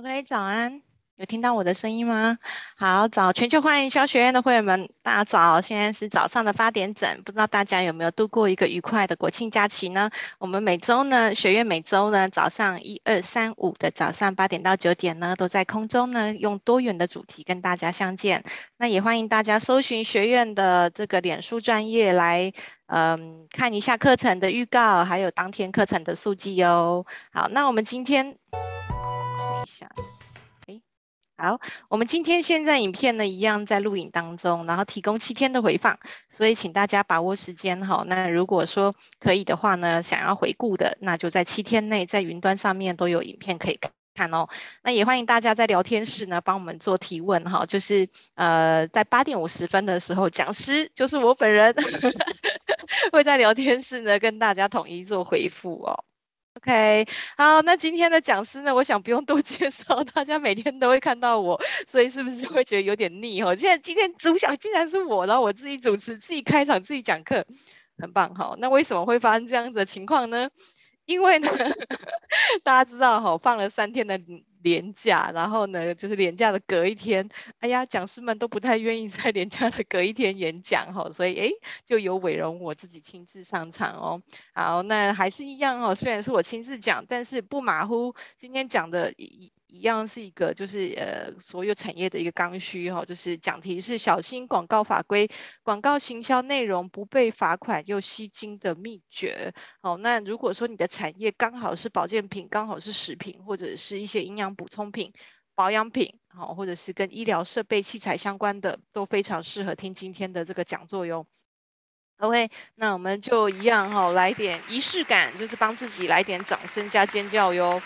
OK，早安，有听到我的声音吗？好，早，全球化营销学院的会员们，大家早，现在是早上的八点整，不知道大家有没有度过一个愉快的国庆假期呢？我们每周呢，学院每周呢，早上一二三五的早上八点到九点呢，都在空中呢，用多元的主题跟大家相见。那也欢迎大家搜寻学院的这个脸书专业来，嗯，看一下课程的预告，还有当天课程的速记哦。好，那我们今天。下，好，我们今天现在影片呢一样在录影当中，然后提供七天的回放，所以请大家把握时间哈。那如果说可以的话呢，想要回顾的，那就在七天内在云端上面都有影片可以看哦。那也欢迎大家在聊天室呢帮我们做提问哈，就是呃在八点五十分的时候，讲师就是我本人 会在聊天室呢跟大家统一做回复哦。OK，好，那今天的讲师呢，我想不用多介绍，大家每天都会看到我，所以是不是会觉得有点腻哦？现在今天主讲竟然是我，然后我自己主持、自己开场、自己讲课，很棒哈。那为什么会发生这样子的情况呢？因为呢，大家知道哈，放了三天的。廉价，然后呢，就是廉价的隔一天，哎呀，讲师们都不太愿意在廉价的隔一天演讲哈，所以哎，就由伟荣我自己亲自上场哦。好，那还是一样哦，虽然是我亲自讲，但是不马虎，今天讲的一。一样是一个，就是呃，所有产业的一个刚需哈，就是讲题是小心广告法规，广告行销内容不被罚款又吸睛的秘诀。好，那如果说你的产业刚好是保健品，刚好是食品，或者是一些营养补充品、保养品，好，或者是跟医疗设备器材相关的，都非常适合听今天的这个讲座哟。OK，那我们就一样哈，来点仪式感，就是帮自己来点掌声加尖叫哟。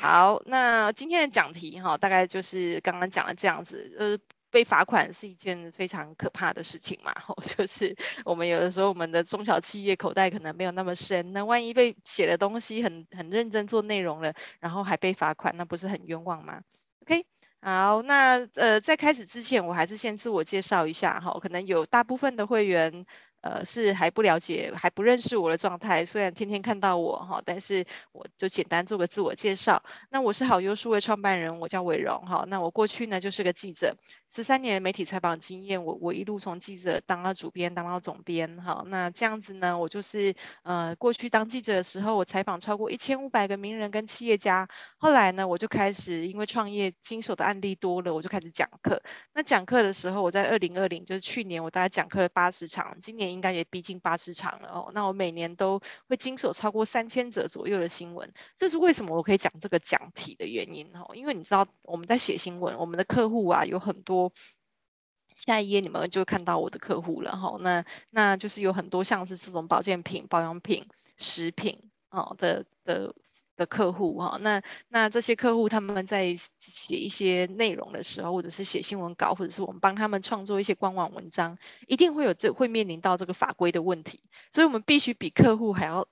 好，那今天的讲题哈，大概就是刚刚讲的这样子，呃，被罚款是一件非常可怕的事情嘛，吼，就是我们有的时候我们的中小企业口袋可能没有那么深，那万一被写的东西很很认真做内容了，然后还被罚款，那不是很冤枉吗？OK，好，那呃，在开始之前，我还是先自我介绍一下哈，可能有大部分的会员。呃，是还不了解，还不认识我的状态。虽然天天看到我哈，但是我就简单做个自我介绍。那我是好优数位创办人，我叫伟荣哈。那我过去呢就是个记者，十三年的媒体采访经验，我我一路从记者当到主编，当到总编哈。那这样子呢，我就是呃过去当记者的时候，我采访超过一千五百个名人跟企业家。后来呢，我就开始因为创业经手的案例多了，我就开始讲课。那讲课的时候，我在二零二零就是去年，我大概讲课了八十场，今年。应该也逼近八十场了哦。那我每年都会经手超过三千则左右的新闻，这是为什么我可以讲这个讲题的原因哦。因为你知道我们在写新闻，我们的客户啊有很多，下一页你们就看到我的客户了哈。那那就是有很多像是这种保健品、保养品、食品啊的的。的客户哈，那那这些客户他们在写一些内容的时候，或者是写新闻稿，或者是我们帮他们创作一些官网文章，一定会有这会面临到这个法规的问题，所以我们必须比客户还要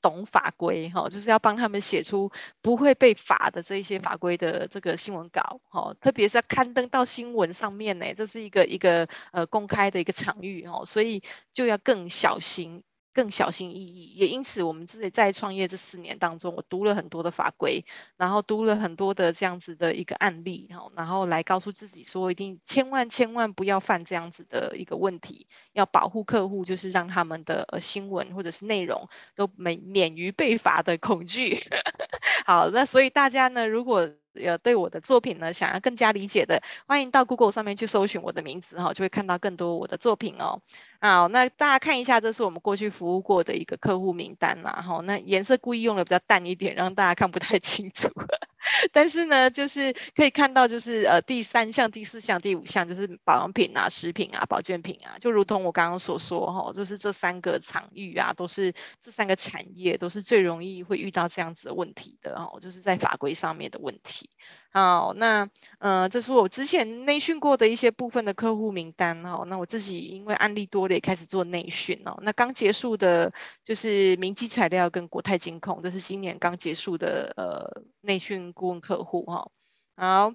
懂法规哈，就是要帮他们写出不会被罚的这一些法规的这个新闻稿哈，特别是要刊登到新闻上面呢，这是一个一个呃公开的一个场域哦，所以就要更小心。更小心翼翼，也因此，我们自己在创业这四年当中，我读了很多的法规，然后读了很多的这样子的一个案例，哈然后来告诉自己说，一定千万千万不要犯这样子的一个问题，要保护客户，就是让他们的呃新闻或者是内容都免免于被罚的恐惧。好，那所以大家呢，如果有对我的作品呢，想要更加理解的，欢迎到 Google 上面去搜寻我的名字哈，就会看到更多我的作品哦。好，那大家看一下，这是我们过去服务过的一个客户名单啦。哈，那颜色故意用的比较淡一点，让大家看不太清楚。但是呢，就是可以看到，就是呃第三项、第四项、第五项，就是保养品啊、食品啊、保健品啊，就如同我刚刚所说哈，就是这三个场域啊，都是这三个产业都是最容易会遇到这样子的问题的哦，就是在法规上面的问题。好，那呃，这是我之前内训过的一些部分的客户名单哦。那我自己因为案例多了，也开始做内训哦。那刚结束的就是明基材料跟国泰金控，这是今年刚结束的呃内训顾问客户哈。好，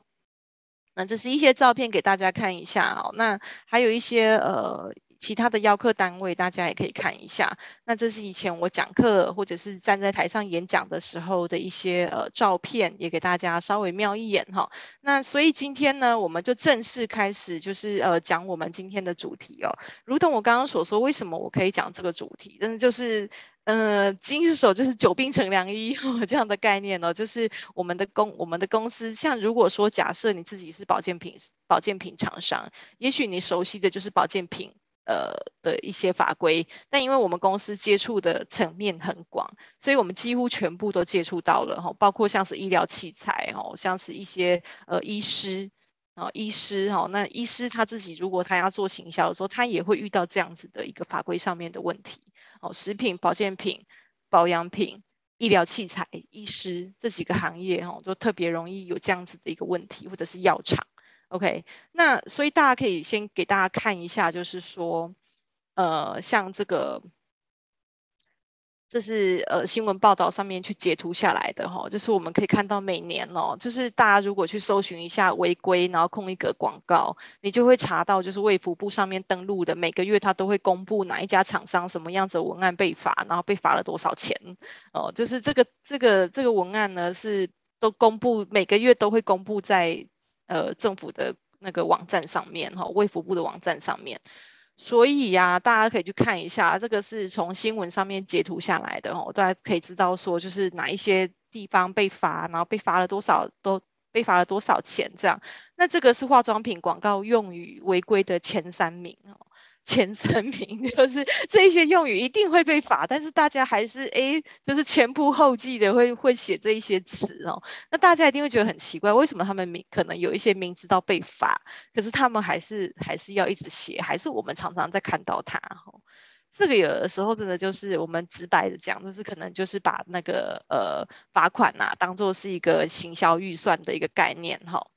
那这是一些照片给大家看一下哦。那还有一些呃其他的邀客单位，大家也可以看一下。那这是以前我讲课或者是站在台上演讲的时候的一些呃照片，也给大家稍微瞄一眼哈。那所以今天呢，我们就正式开始，就是呃讲我们今天的主题哦。如同我刚刚所说，为什么我可以讲这个主题？但是就是。呃，金手就是久病成良医这样的概念哦，就是我们的公我们的公司，像如果说假设你自己是保健品保健品厂商，也许你熟悉的就是保健品呃的一些法规，但因为我们公司接触的层面很广，所以我们几乎全部都接触到了哈，包括像是医疗器材哦，像是一些呃医师。哦，医师哈，那医师他自己如果他要做行销的时候，他也会遇到这样子的一个法规上面的问题。哦，食品、保健品、保养品、医疗器材、医师这几个行业哦，都特别容易有这样子的一个问题，或者是药厂。OK，那所以大家可以先给大家看一下，就是说，呃，像这个。这是呃新闻报道上面去截图下来的哈，就是我们可以看到每年哦，就是大家如果去搜寻一下违规，然后空一格广告，你就会查到就是卫福部上面登录的，每个月他都会公布哪一家厂商什么样子的文案被罚，然后被罚了多少钱哦，就是这个这个这个文案呢是都公布，每个月都会公布在呃政府的那个网站上面哈，卫福部的网站上面。所以呀、大家可以去看一下，这个是从新闻上面截图下来的哦，大家可以知道说，就是哪一些地方被罚，然后被罚了多少，都被罚了多少钱这样。那这个是化妆品广告用语违规的前三名哦。前三名 就是这一些用语一定会被罚，但是大家还是哎，就是前仆后继的会会写这一些词哦。那大家一定会觉得很奇怪，为什么他们明可能有一些明知道被罚，可是他们还是还是要一直写，还是我们常常在看到它哦。这个有的时候真的就是我们直白的讲，就是可能就是把那个呃罚款呐、啊、当做是一个行销预算的一个概念哈。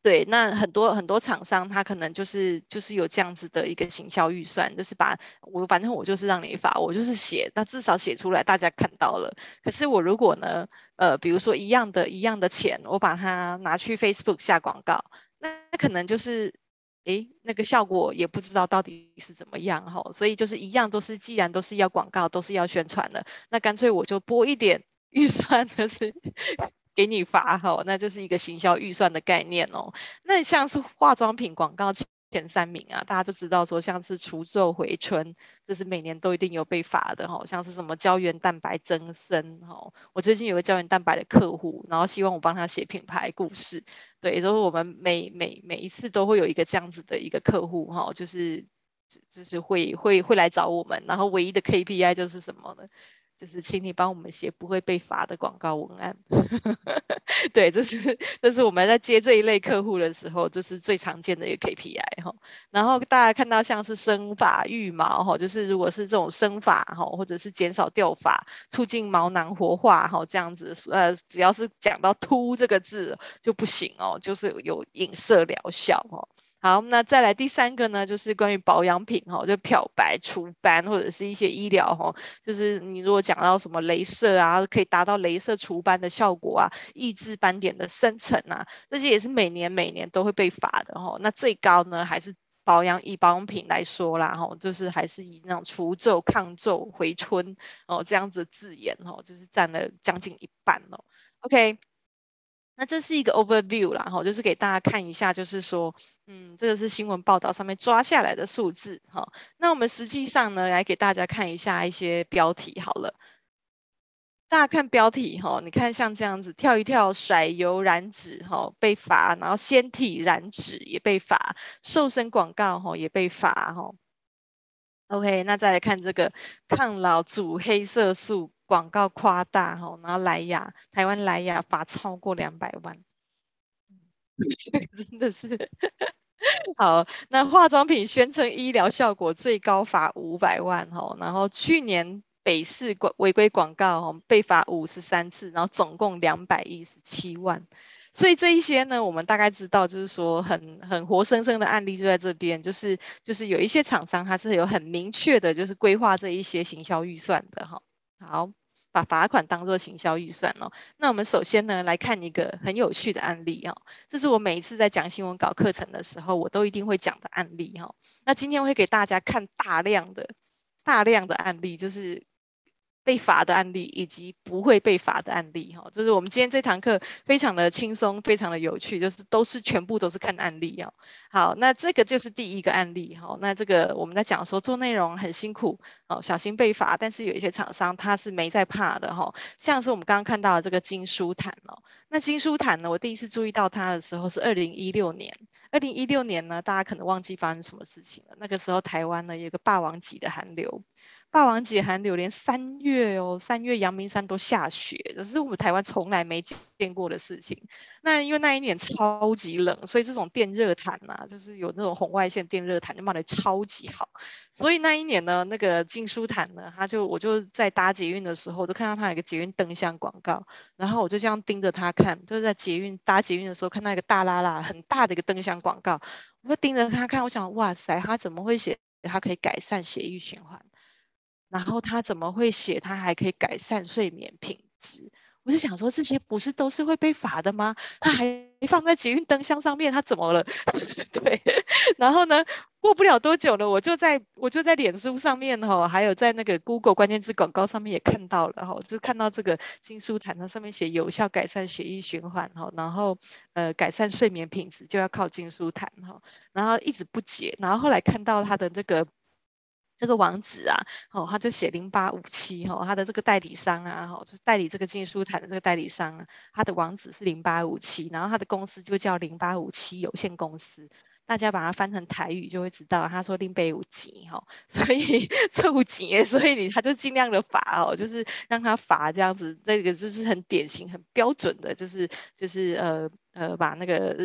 对，那很多很多厂商他可能就是就是有这样子的一个行销预算，就是把我反正我就是让你发，我就是写，那至少写出来大家看到了。可是我如果呢，呃，比如说一样的一样的钱，我把它拿去 Facebook 下广告，那可能就是，诶，那个效果也不知道到底是怎么样哈。所以就是一样都是，既然都是要广告，都是要宣传的，那干脆我就拨一点 预算，就是。给你发哈，那就是一个行销预算的概念哦。那像是化妆品广告前三名啊，大家就知道说，像是除皱回春，这是每年都一定有被罚的哈。像是什么胶原蛋白增生哈，我最近有个胶原蛋白的客户，然后希望我帮他写品牌故事，对，也就是我们每每每一次都会有一个这样子的一个客户哈，就是就是会会会来找我们，然后唯一的 KPI 就是什么呢？就是请你帮我们写不会被罚的广告文案，对，这是这是我们在接这一类客户的时候，这是最常见的一个 KPI 哈。然后大家看到像是生发育毛哈，就是如果是这种生发哈，或者是减少掉发、促进毛囊活化哈，这样子，呃，只要是讲到秃这个字就不行哦，就是有影射疗效哦。好，那再来第三个呢，就是关于保养品哈，就漂白、除斑或者是一些医疗哈，就是你如果讲到什么镭射啊，可以达到镭射除斑的效果啊，抑制斑点的生成啊，这些也是每年每年都会被罚的哈。那最高呢，还是保养以保养品来说啦哈，就是还是以那种除皱、抗皱、回春哦这样子的字眼哈，就是占了将近一半哦。OK。那这是一个 overview 啦，哈，就是给大家看一下，就是说，嗯，这个是新闻报道上面抓下来的数字，哈。那我们实际上呢，来给大家看一下一些标题好了。大家看标题，哈，你看像这样子，跳一跳甩油燃脂，哈，被罚，然后纤体燃脂也被罚，瘦身广告，哈，也被罚，哈。OK，那再来看这个抗老组黑色素。广告夸大哈，然后莱雅，台湾莱雅罚超过两百万，真的是好。那化妆品宣称医疗效果最高罚五百万哈，然后去年北市广违规广告哈被罚五十三次，然后总共两百一十七万。所以这一些呢，我们大概知道，就是说很很活生生的案例就在这边，就是就是有一些厂商它是有很明确的，就是规划这一些行销预算的哈。好。把罚款当做行销预算哦。那我们首先呢来看一个很有趣的案例哦，这是我每一次在讲新闻稿课程的时候，我都一定会讲的案例哈。那今天会给大家看大量的大量的案例，就是。被罚的案例以及不会被罚的案例，哈，就是我们今天这堂课非常的轻松，非常的有趣，就是都是全部都是看案例哦。好，那这个就是第一个案例，哈，那这个我们在讲说做内容很辛苦，哦，小心被罚，但是有一些厂商他是没在怕的，哈，像是我们刚刚看到的这个金书坦哦，那金书坦呢，我第一次注意到它的时候是二零一六年，二零一六年呢，大家可能忘记发生什么事情了，那个时候台湾呢有个霸王级的寒流。霸王级寒流，连三月哦，三月阳明山都下雪，这是我们台湾从来没见过的事情。那因为那一年超级冷，所以这种电热毯呐、就是有那种红外线电热毯，就卖得超级好。所以那一年呢，那个静舒毯呢，他就我就在搭捷运的时候，我就看到他有一个捷运灯箱广告，然后我就这样盯着他看，就是在捷运搭捷运的时候看到一个大拉拉很大的一个灯箱广告，我就盯着他看，我想哇塞，他怎么会写他可以改善血液循环？然后他怎么会写？他还可以改善睡眠品质。我就想说，这些不是都是会被罚的吗？他还放在捷运灯箱上面，他怎么了？对。然后呢，过不了多久了，我就在我就在脸书上面哈，还有在那个 Google 关键字广告上面也看到了哈，就看到这个金书毯，它上面写有效改善血液循环哈，然后呃改善睡眠品质就要靠金书毯哈，然后一直不解，然后后来看到他的这个。这个网址啊，哦，他就写零八五七，哈，他的这个代理商啊，哈，就是代理这个金书毯的这个代理商啊，他的网址是零八五七，然后他的公司就叫零八五七有限公司，大家把它翻成台语就会知道，他说零八五七，哈，所以这五级，所以你他就尽量的罚哦，就是让他罚这样子，那个就是很典型、很标准的，就是就是呃呃把那个。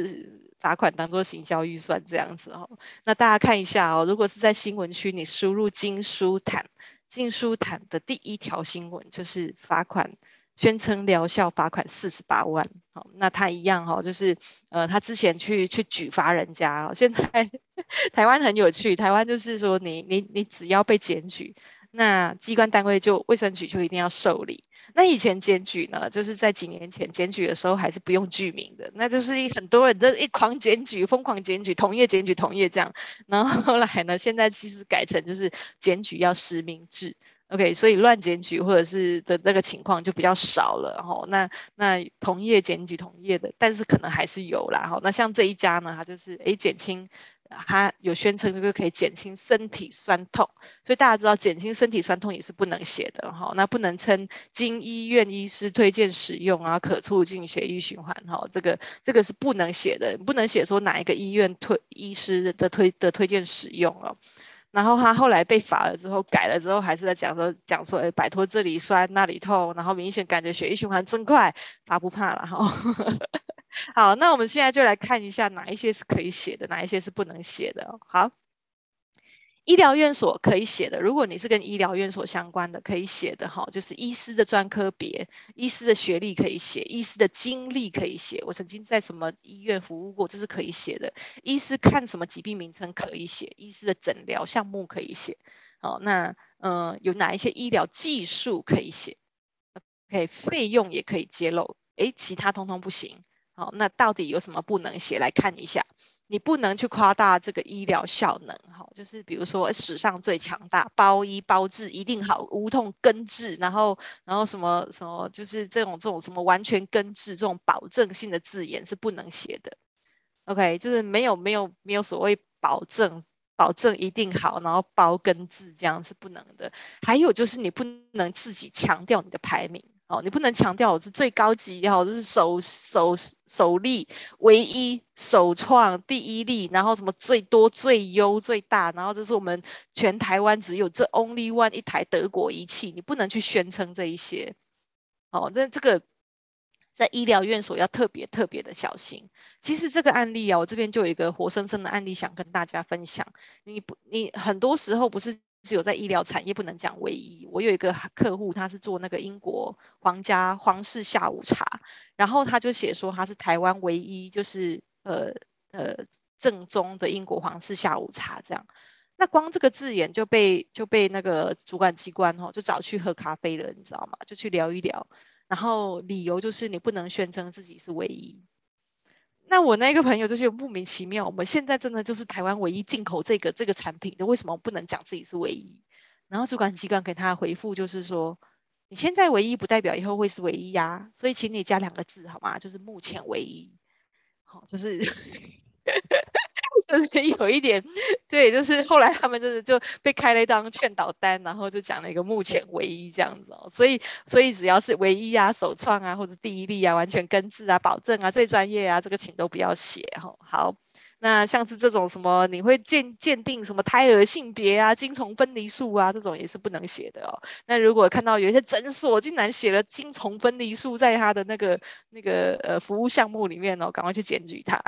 罚款当做行销预算这样子哦，那大家看一下哦，如果是在新闻区，你输入金书毯，金书毯的第一条新闻就是罚款，宣称疗效罚款四十八万，好，那他一样哈，就是呃，他之前去去举发人家，现在 台湾很有趣，台湾就是说你你你只要被检举，那机关单位就卫生局就一定要受理。那以前检举呢，就是在几年前检举的时候还是不用具名的，那就是一很多人都一狂检举，疯狂检举，同业检举同业这样。然后后来呢，现在其实改成就是检举要实名制，OK，所以乱检举或者是的那个情况就比较少了。吼，那那同业检举同业的，但是可能还是有啦。吼，那像这一家呢，它就是诶减轻。它有宣称这个可以减轻身体酸痛，所以大家知道减轻身体酸痛也是不能写的哈。那不能称经医院医师推荐使用啊，可促进血液循环哈。这个这个是不能写的，不能写说哪一个医院推医师的推的推荐使用哦。然后他后来被罚了之后改了之后，还是在讲说讲说，哎，摆脱这里酸那里痛，然后明显感觉血液循环真快，罚不怕了哈。好，那我们现在就来看一下哪一些是可以写的，哪一些是不能写的。好，医疗院所可以写的，如果你是跟医疗院所相关的，可以写的哈，就是医师的专科别、医师的学历可以写，医师的经历可以写。我曾经在什么医院服务过，这是可以写的。医师看什么疾病名称可以写，医师的诊疗项目可以写。好，那嗯、有哪一些医疗技术可以写？OK，费用也可以揭露。诶，其他通通不行。好，那到底有什么不能写？来看一下，你不能去夸大这个医疗效能，哈，就是比如说史上最强大，包医包治一定好，无痛根治，然后然后什么什么，就是这种这种什么完全根治这种保证性的字眼是不能写的。OK，就是没有没有没有所谓保证保证一定好，然后包根治这样是不能的。还有就是你不能自己强调你的排名。哦，你不能强调我是最高级，哈，这是首首首例、唯一、首创、第一例，然后什么最多、最优、最大，然后这是我们全台湾只有这 only one 一台德国仪器，你不能去宣称这一些。哦，这这个在医疗院所要特别特别的小心。其实这个案例啊，我这边就有一个活生生的案例想跟大家分享。你不，你很多时候不是。只有在医疗产业不能讲唯一。我有一个客户，他是做那个英国皇家皇室下午茶，然后他就写说他是台湾唯一，就是呃呃正宗的英国皇室下午茶这样。那光这个字眼就被就被那个主管机关哈、就找去喝咖啡了，你知道吗？就去聊一聊，然后理由就是你不能宣称自己是唯一。那我那个朋友就是莫名其妙，我们现在真的就是台湾唯一进口这个这个产品的，为什么不能讲自己是唯一？然后主管机关给他的回复就是说，你现在唯一不代表以后会是唯一呀、啊，所以请你加两个字好吗？就是目前唯一，好，就是。就是有一点，对，就是后来他们真的就被开了一张劝导单，然后就讲了一个目前唯一这样子哦，所以所以只要是唯一啊、首创啊或者第一例啊、完全根治啊、保证啊、最专业啊，这个请都不要写哈。好，那像是这种什么你会鉴鉴定什么胎儿性别啊、精虫分离术啊，这种也是不能写的哦。那如果看到有一些诊所竟然写了精虫分离术在他的那个那个呃服务项目里面哦，赶快去检举他。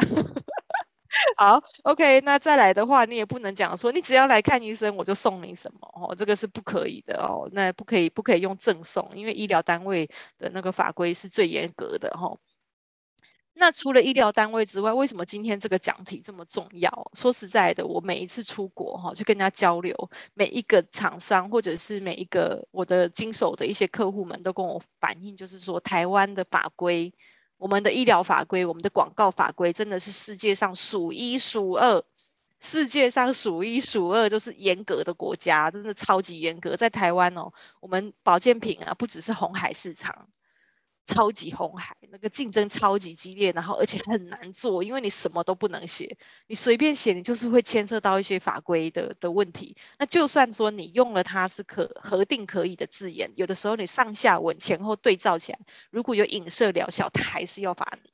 好，OK，那再来的话，你也不能讲说你只要来看医生，我就送你什么哦，这个是不可以的哦，那不可以，不可以用赠送，因为医疗单位的那个法规是最严格的哈、哦。那除了医疗单位之外，为什么今天这个讲题这么重要？说实在的，我每一次出国哈、哦，去跟人家交流，每一个厂商或者是每一个我的经手的一些客户们都跟我反映，就是说台湾的法规。我们的医疗法规，我们的广告法规，真的是世界上数一数二，世界上数一数二就是严格的国家，真的超级严格。在台湾哦，我们保健品啊，不只是红海市场。超级红海，那个竞争超级激烈，然后而且很难做，因为你什么都不能写，你随便写，你就是会牵涉到一些法规的的问题。那就算说你用了它是可核定可以的字眼，有的时候你上下文前后对照起来，如果有影射疗效，它还是要罚你，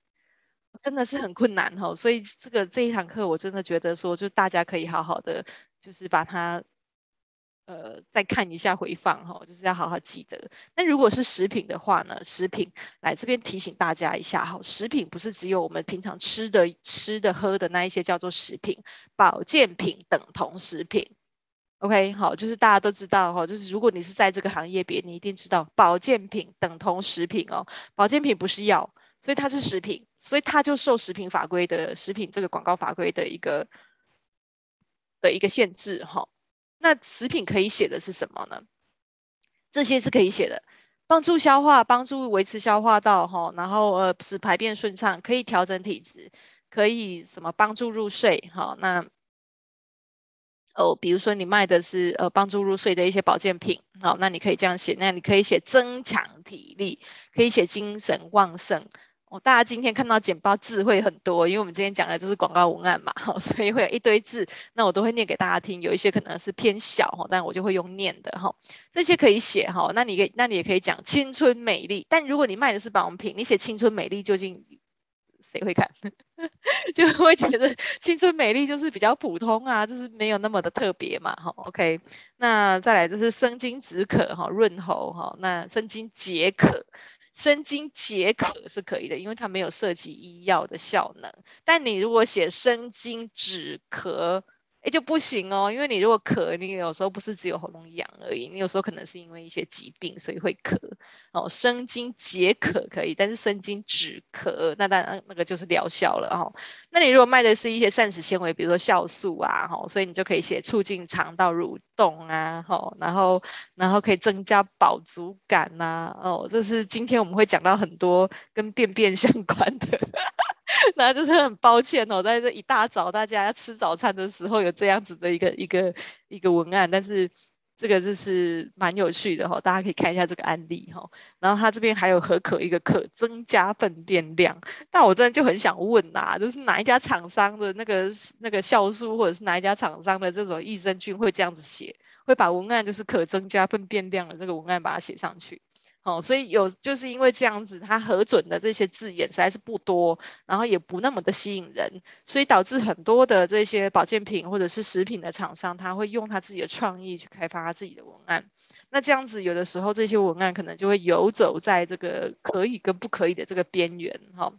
真的是很困难哈。所以这个这一堂课，我真的觉得说，就大家可以好好的，就是把它。呃，再看一下回放哈，就是要好好记得。那如果是食品的话呢？食品来这边提醒大家一下哈，食品不是只有我们平常吃的、吃的、喝的那一些叫做食品，保健品等同食品。OK，好，就是大家都知道哈，就是如果你是在这个行业别，你一定知道保健品等同食品哦。保健品不是药，所以它是食品，所以它就受食品法规的食品这个广告法规的一个的一个限制哈。那食品可以写的是什么呢？这些是可以写的，帮助消化，帮助维持消化道，哈，然后呃使排便顺畅，可以调整体质，可以什么帮助入睡，哈，那哦，比如说你卖的是呃帮助入睡的一些保健品，好，那你可以这样写，那你可以写增强体力，可以写精神旺盛。哦，大家今天看到简报字会很多，因为我们今天讲的就是广告文案嘛，所以会有一堆字，那我都会念给大家听。有一些可能是偏小哈，但我就会用念的哈。这些可以写哈，那你可以，那你也可以讲青春美丽。但如果你卖的是保养品，你写青春美丽，究竟谁会看？就会觉得青春美丽就是比较普通啊，就是没有那么的特别嘛哈。OK，那再来就是生津止渴哈，润喉哈，那生津解渴。生津解渴是可以的，因为它没有涉及医药的效能。但你如果写生津止咳，哎，就不行哦，因为你如果咳，你有时候不是只有喉咙痒而已，你有时候可能是因为一些疾病，所以会咳。哦，生津解渴可以，但是生津止咳，那当然那个就是疗效了哦。那你如果卖的是一些膳食纤维，比如说酵素啊，哈，所以你就可以写促进肠道蠕动啊，哈，然后然后可以增加饱足感呐，哦，这是今天我们会讲到很多跟便便相关的。那就是很抱歉哦，在这一大早大家吃早餐的时候有这样子的一个一个一个文案，但是这个就是蛮有趣的哈，大家可以看一下这个案例哈。然后他这边还有何可一个可增加粪便量，但我真的就很想问呐，就是哪一家厂商的那个那个酵素，或者是哪一家厂商的这种益生菌会这样子写，会把文案就是可增加粪便量的这个文案把它写上去。哦，所以有就是因为这样子，它核准的这些字眼实在是不多，然后也不那么的吸引人，所以导致很多的这些保健品或者是食品的厂商，他会用他自己的创意去开发他自己的文案。那这样子有的时候这些文案可能就会游走在这个可以跟不可以的这个边缘，哈。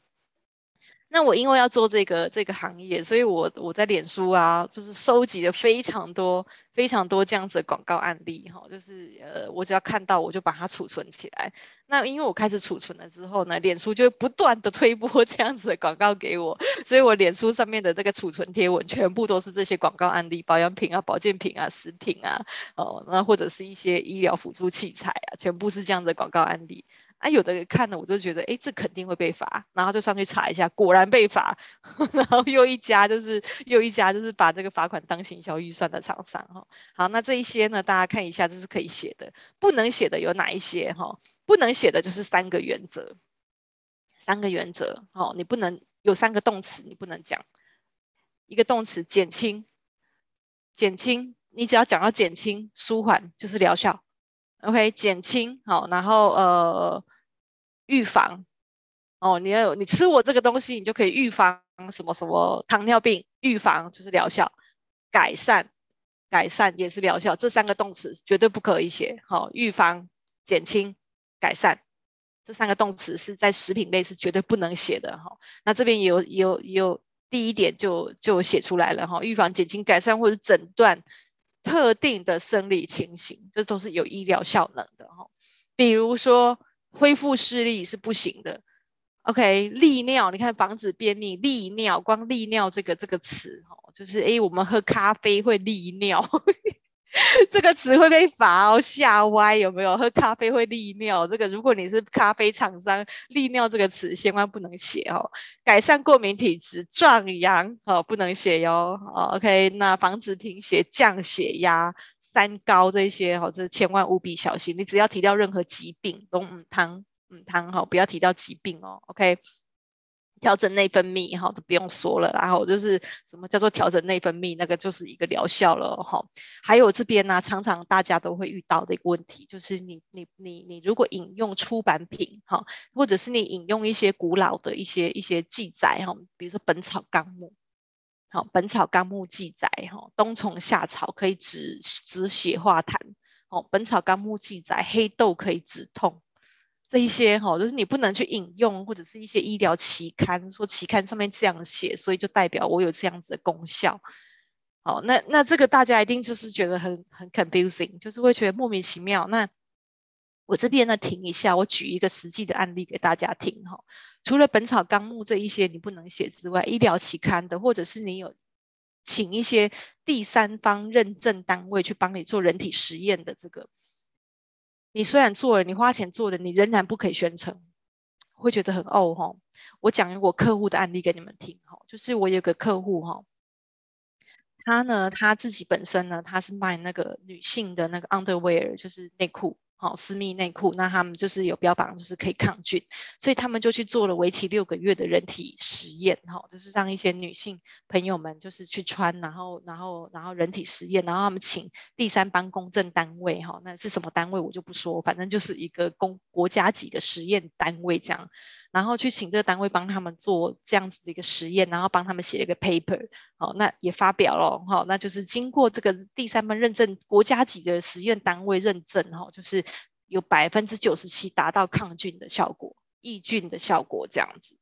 那我因为要做这个这个行业，所以我我在脸书啊，就是收集了非常多非常多这样子的广告案例哈，就是呃，我只要看到我就把它储存起来。那因为我开始储存了之后呢，脸书就会不断的推播这样子的广告给我，所以我脸书上面的这个储存贴文全部都是这些广告案例，保养品啊、保健品啊、食品啊，哦，那或者是一些医疗辅助器材啊，全部是这样的广告案例。啊，有的人看了我就觉得，哎，这肯定会被罚，然后就上去查一下，果然被罚，然后又一家就是又一家就是把这个罚款当行销预算的厂商哈。好，那这一些呢，大家看一下，这是可以写的，不能写的有哪一些哈？不能写的就是三个原则，三个原则，哦，你不能有三个动词，你不能讲一个动词减轻，减轻，你只要讲到减轻、舒缓就是疗效，OK，减轻好，然后呃。预防哦，你要有你吃我这个东西，你就可以预防什么什么糖尿病。预防就是疗效，改善改善也是疗效。这三个动词绝对不可以写。好、哦，预防、减轻、改善这三个动词是在食品类是绝对不能写的。哈、哦，那这边也有也有有第一点就就写出来了。哈、哦，预防、减轻、改善或者诊断特定的生理情形，这都是有医疗效能的。哈、哦，比如说。恢复视力是不行的，OK？利尿，你看防止便秘，利尿，光利尿这个这个词，哦，就是哎，我们喝咖啡会利尿，这个词会被罚哦，吓歪有没有？喝咖啡会利尿，这个如果你是咖啡厂商，利尿这个词千万不能写哦。改善过敏体质，壮阳哦，不能写哟，，OK？那防止贫血，降血压。三高这些哈，这千万务必小心。你只要提到任何疾病，都唔汤唔汤哈，不要提到疾病哦。OK，调整内分泌哈，都不用说了。然后就是什么叫做调整内分泌，那个就是一个疗效了哈。还有这边呢、常常大家都会遇到的一个问题，就是你你你你如果引用出版品哈，或者是你引用一些古老的一些一些记载哈，比如说《本草纲目》。好，《本草纲目》记载，哈，冬虫夏草可以止止血化痰。哦，《本草纲目》记载，黑豆可以止痛。这一些，哈，就是你不能去引用，或者是一些医疗期刊，说期刊上面这样写，所以就代表我有这样子的功效。好，那那这个大家一定就是觉得很很 confusing，就是会觉得莫名其妙。那我这边呢，停一下，我举一个实际的案例给大家听哈。除了《本草纲目》这一些你不能写之外，医疗期刊的，或者是你有请一些第三方认证单位去帮你做人体实验的这个，你虽然做了，你花钱做了，你仍然不可以宣称，会觉得很哦哈。我讲一个我客户的案例给你们听哈，就是我有个客户哈，他呢他自己本身呢他是卖那个女性的那个 underwear，就是内裤。好，私密内裤，那他们就是有标榜，就是可以抗菌，所以他们就去做了为期六个月的人体实验，哈，就是让一些女性朋友们就是去穿，然后，然后，然后人体实验，然后他们请第三方公证单位，哈，那是什么单位我就不说，反正就是一个公国家级的实验单位这样。然后去请这个单位帮他们做这样子的一个实验，然后帮他们写一个 paper，好，那也发表了，好，那就是经过这个第三方认证，国家级的实验单位认证，哈，就是有百分之九十七达到抗菌的效果、抑菌的效果这样子，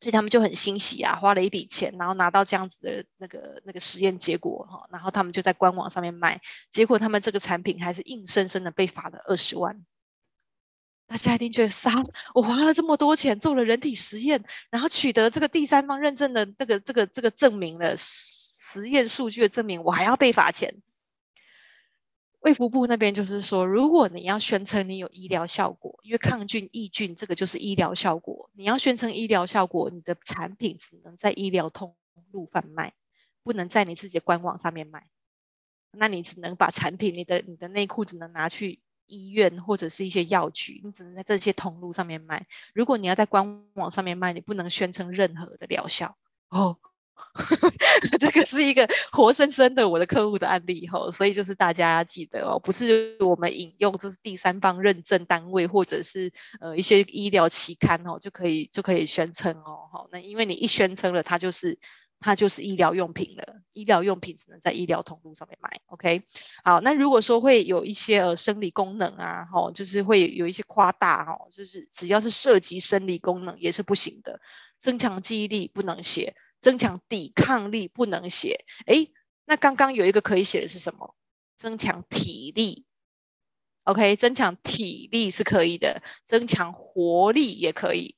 所以他们就很欣喜啊，花了一笔钱，然后拿到这样子的那个那个实验结果，哈，然后他们就在官网上面卖，结果他们这个产品还是硬生生的被罚了二十万。大家一定觉得杀我花了这么多钱做了人体实验，然后取得这个第三方认证的这个这个这个证明了实验数据的证明，我还要被罚钱。卫福部那边就是说，如果你要宣称你有医疗效果，因为抗菌抑菌这个就是医疗效果，你要宣称医疗效果，你的产品只能在医疗通路贩卖，不能在你自己的官网上面卖。那你只能把产品，你的你的内裤只能拿去。医院或者是一些药局，你只能在这些通路上面卖。如果你要在官网上面卖，你不能宣称任何的疗效哦。这个是一个活生生的我的客户的案例哈，所以就是大家要记得哦，不是我们引用就是第三方认证单位或者是呃一些医疗期刊哦就可以就可以宣称哦。那因为你一宣称了，它就是。它就是医疗用品了，医疗用品只能在医疗通路上面买。OK，好，那如果说会有一些呃生理功能啊，吼，就是会有一些夸大哈，就是只要是涉及生理功能也是不行的。增强记忆力不能写，增强抵抗力不能写。诶，那刚刚有一个可以写的是什么？增强体力。OK，增强体力是可以的，增强活力也可以，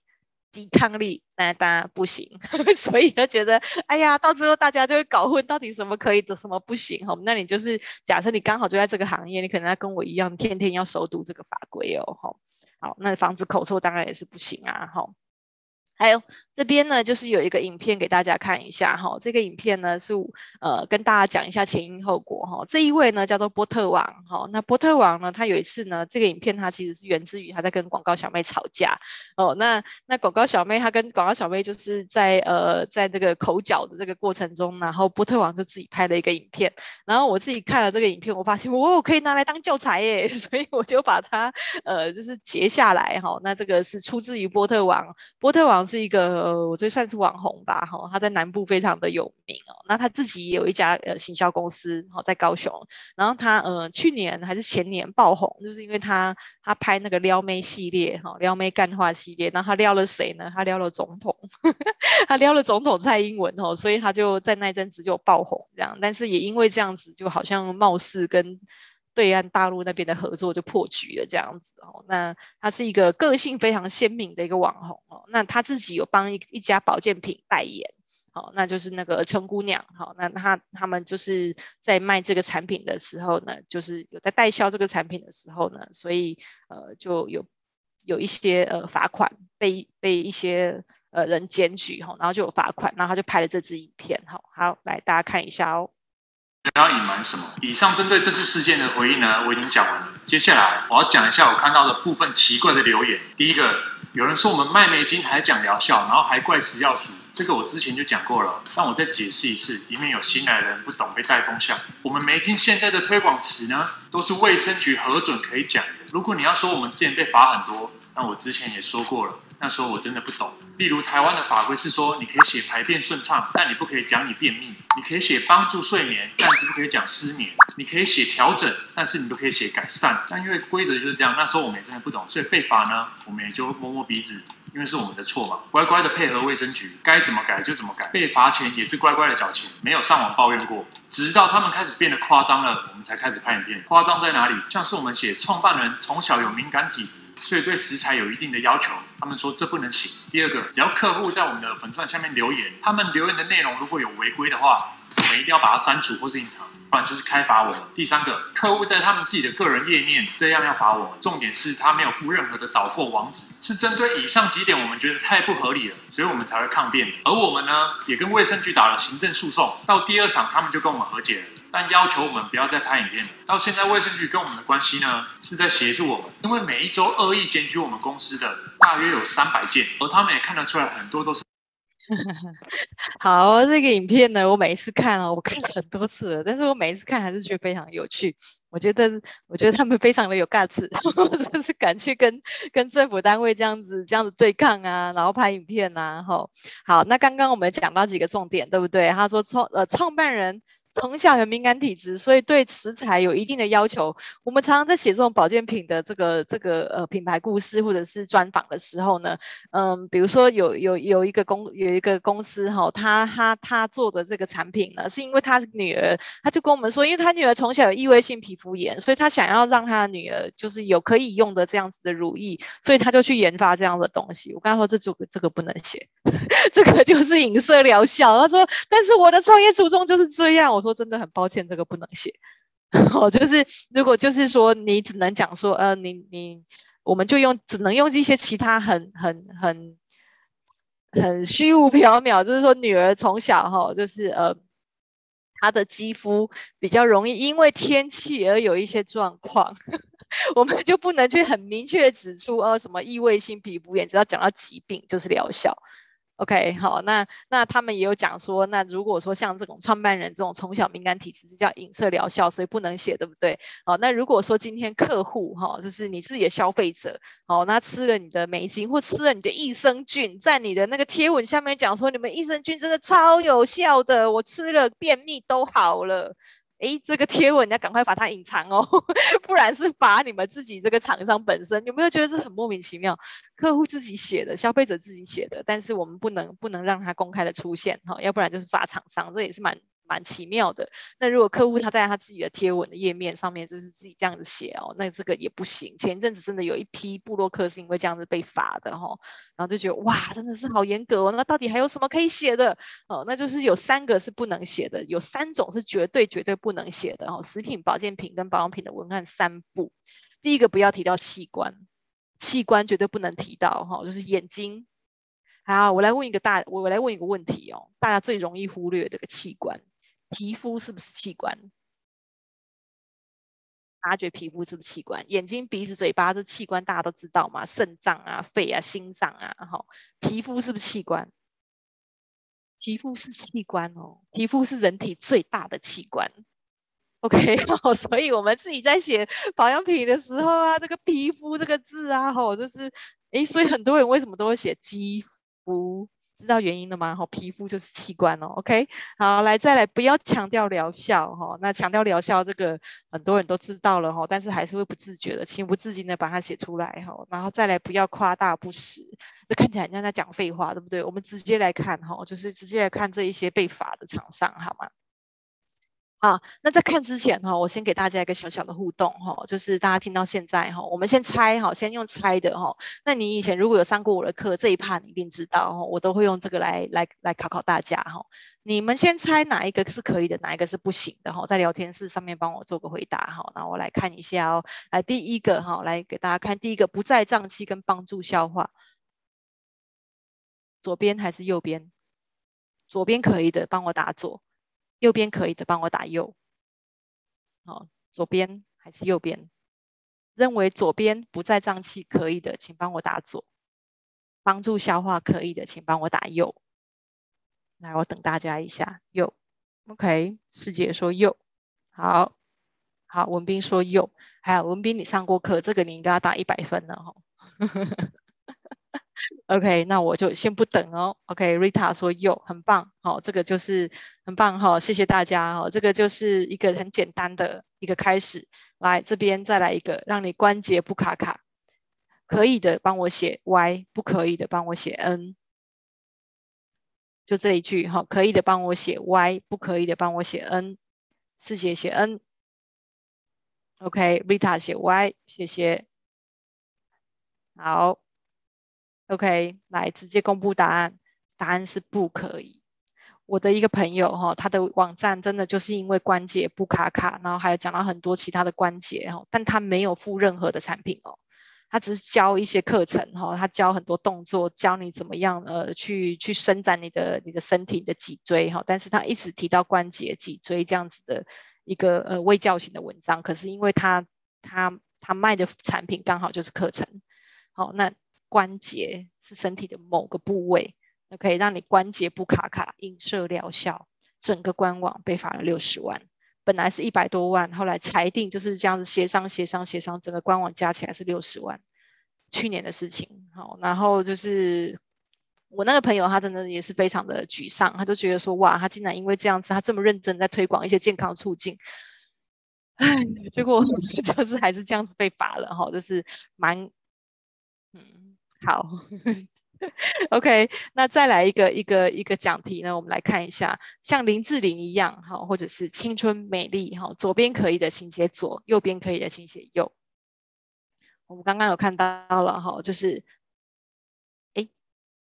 抵抗力那当然不行。所以就觉得，哎呀，到最后大家就会搞混，到底什么可以的，什么不行。哈，那你就是假设你刚好就在这个行业，你可能要跟我一样，天天要熟读这个法规哦。哈，好，那防止口臭当然也是不行啊。哈。还有这边呢，就是有一个影片给大家看一下哈。这个影片呢是呃跟大家讲一下前因后果哈。这一位呢叫做波特王哈。那波特王呢，他有一次呢，这个影片他其实是源自于他在跟广告小妹吵架哦。那那广告小妹他跟广告小妹就是在呃在这个口角的这个过程中，然后波特王就自己拍了一个影片。然后我自己看了这个影片，我发现哦可以拿来当教材耶，所以我就把它呃就是截下来哈。那这个是出自于波特王，波特王。是一个，我觉得算是网红吧，哈，他在南部非常的有名哦。那他自己也有一家呃行销公司，哈，在高雄。然后他呃去年还是前年爆红，就是因为他他拍那个撩妹系列，哈，撩妹干话系列。然后他撩了谁呢？他撩了总统，他撩了总统蔡英文，哦，所以他就在那阵子就爆红这样。但是也因为这样子，就好像貌似跟。对岸大陆那边的合作就破局了，这样子哦。那他是一个个性非常鲜明的一个网红哦。那他自己有帮一一家保健品代言，好，那就是那个陈姑娘，好，那他他们就是在卖这个产品的时候呢，就是有在代销这个产品的时候呢，所以呃就有有一些呃罚款被被一些呃人检举哈，然后就有罚款，然后他就拍了这支影片，好，好，来大家看一下哦。不要隐瞒什么？以上针对这次事件的回应呢，我已经讲完了。接下来我要讲一下我看到的部分奇怪的留言。第一个，有人说我们卖没精还讲疗效，然后还怪食药署，这个我之前就讲过了，但我再解释一次，以免有新来人不懂被带风向。我们没精现在的推广词呢，都是卫生局核准可以讲的。如果你要说我们之前被罚很多，那我之前也说过了。那时候我真的不懂，例如台湾的法规是说，你可以写排便顺畅，但你不可以讲你便秘；你可以写帮助睡眠，但是不可以讲失眠；你可以写调整，但是你不可以写改善。但因为规则就是这样，那时候我们也真的不懂，所以被罚呢，我们也就摸摸鼻子，因为是我们的错嘛，乖乖的配合卫生局，该怎么改就怎么改。被罚钱也是乖乖的缴钱，没有上网抱怨过。直到他们开始变得夸张了，我们才开始拍影片。夸张在哪里？像是我们写创办人从小有敏感体质。所以对食材有一定的要求，他们说这不能行。第二个，只要客户在我们的粉钻下面留言，他们留言的内容如果有违规的话，们一定要把它删除或是隐藏，不然就是开罚我们。第三个，客户在他们自己的个人页面这样要罚我，重点是他没有附任何的导货网址，是针对以上几点我们觉得太不合理了，所以我们才会抗辩。而我们呢，也跟卫生局打了行政诉讼，到第二场他们就跟我们和解了。但要求我们不要再拍影片了。到现在，卫生局跟我们的关系呢，是在协助我们，因为每一周恶意检举我们公司的大约有三百件，而他们也看得出来，很多都是。好，这个影片呢，我每一次看哦，我看了很多次了，但是我每一次看还是觉得非常有趣。我觉得，我觉得他们非常的有 guts，就是敢去跟跟政府单位这样子这样子对抗啊，然后拍影片啊，吼。好，那刚刚我们讲到几个重点，对不对？他说创呃创办人。从小有敏感体质，所以对食材有一定的要求。我们常常在写这种保健品的这个这个呃品牌故事或者是专访的时候呢，嗯，比如说有有有一个公有一个公司哈，他他他做的这个产品呢，是因为他女儿，他就跟我们说，因为他女儿从小有异位性皮肤炎，所以他想要让他女儿就是有可以用的这样子的乳液，所以他就去研发这样的东西。我刚才说这这个这个不能写，这个就是影射疗效。他说，但是我的创业初衷就是这样。我说真的很抱歉，这个不能写。哦，就是如果就是说你只能讲说，呃，你你我们就用只能用一些其他很很很很虚无缥缈，就是说女儿从小哈，就是呃她的肌肤比较容易因为天气而有一些状况，我们就不能去很明确的指出呃什么异位性皮肤炎，只要讲到疾病就是疗效。OK，好，那那他们也有讲说，那如果说像这种创办人这种从小敏感体质，叫影射疗效，所以不能写，对不对？好，那如果说今天客户哈，就是你自己的消费者，好，那吃了你的美精或吃了你的益生菌，在你的那个贴文下面讲说，你们益生菌真的超有效的，我吃了便秘都好了。哎，这个贴文你要赶快把它隐藏哦，不然是罚你们自己这个厂商本身。有没有觉得这很莫名其妙？客户自己写的，消费者自己写的，但是我们不能不能让它公开的出现哈，要不然就是罚厂商，这也是蛮。蛮奇妙的。那如果客户他在他自己的贴文的页面上面就是自己这样子写哦，那这个也不行。前一阵子真的有一批部落客是因为这样子被罚的哈、哦，然后就觉得哇，真的是好严格哦。那到底还有什么可以写的？哦，那就是有三个是不能写的，有三种是绝对绝对不能写的哦。食品、保健品跟保养品的文案三不。第一个不要提到器官，器官绝对不能提到哈、哦，就是眼睛。好，我来问一个大，我来问一个问题哦，大家最容易忽略这个器官。皮肤是不是器官？大家觉皮肤是不是器官？眼睛、鼻子、嘴巴这器官大家都知道嘛？肾脏啊、肺啊、心脏啊，哈，皮肤是不是器官？皮肤是器官哦，皮肤是人体最大的器官。OK，好，所以我们自己在写保养品的时候啊，这个皮肤这个字啊，吼，就是，诶，所以很多人为什么都会写肌肤？知道原因了吗？哈，皮肤就是器官哦。OK，好，来再来，不要强调疗效哈。那强调疗效这个很多人都知道了哈，但是还是会不自觉的、情不自禁的把它写出来哈。然后再来，不要夸大不实，这看起来很像在讲废话，对不对？我们直接来看哈，就是直接来看这一些被罚的厂商，好吗？好，那在看之前哈，我先给大家一个小小的互动哈，就是大家听到现在哈，我们先猜哈，先用猜的哈。那你以前如果有上过我的课，这一趴你一定知道哈，我都会用这个来来来考考大家哈。你们先猜哪一个是可以的，哪一个是不行的哈，在聊天室上面帮我做个回答哈。那我来看一下哦，来第一个哈，来给大家看第一个，不再胀气跟帮助消化，左边还是右边？左边可以的，帮我打左。右边可以的，帮我打右。好，左边还是右边？认为左边不再胀气可以的，请帮我打左。帮助消化可以的，请帮我打右。来，我等大家一下，右。OK，师姐说右。好，好，文斌说右。还有文斌，你上过课，这个你应该要打一百分了哈。OK，那我就先不等哦。OK，Rita、okay, 说有，很棒，好、这个就是很棒哈、哦，谢谢大家哈、哦，这个就是一个很简单的一个开始。来这边再来一个，让你关节不卡卡，可以的帮我写 Y，不可以的帮我写 N，就这一句哈、可以的帮我写 Y，不可以的帮我写 N，四姐写 N。OK，Rita、写 Y，谢谢，好。OK，来直接公布答案，答案是不可以。我的一个朋友哈，他的网站真的就是因为关节不卡卡，然后还有讲到很多其他的关节哈，但他没有付任何的产品哦，他只是教一些课程哈，他教很多动作，教你怎么样呃去去伸展你的你的身体的脊椎哈，但是他一直提到关节脊椎这样子的一个呃微教型的文章，可是因为他他他卖的产品刚好就是课程，好那。关节是身体的某个部位，那可以让你关节不卡卡，影射疗效。整个官网被罚了六十万，本来是一百多万，后来裁定就是这样子协商协商协商，整个官网加起来是六十万。去年的事情，好，然后就是我那个朋友，他真的也是非常的沮丧，他就觉得说，哇，他竟然因为这样子，他这么认真在推广一些健康促进，唉，结果 就是还是这样子被罚了，哈，就是蛮，嗯。好，OK，那再来一个一个一个讲题呢？我们来看一下，像林志玲一样，哈，或者是青春美丽，哈，左边可以的请写左，右边可以的请写右。我们刚刚有看到了，哈，就是。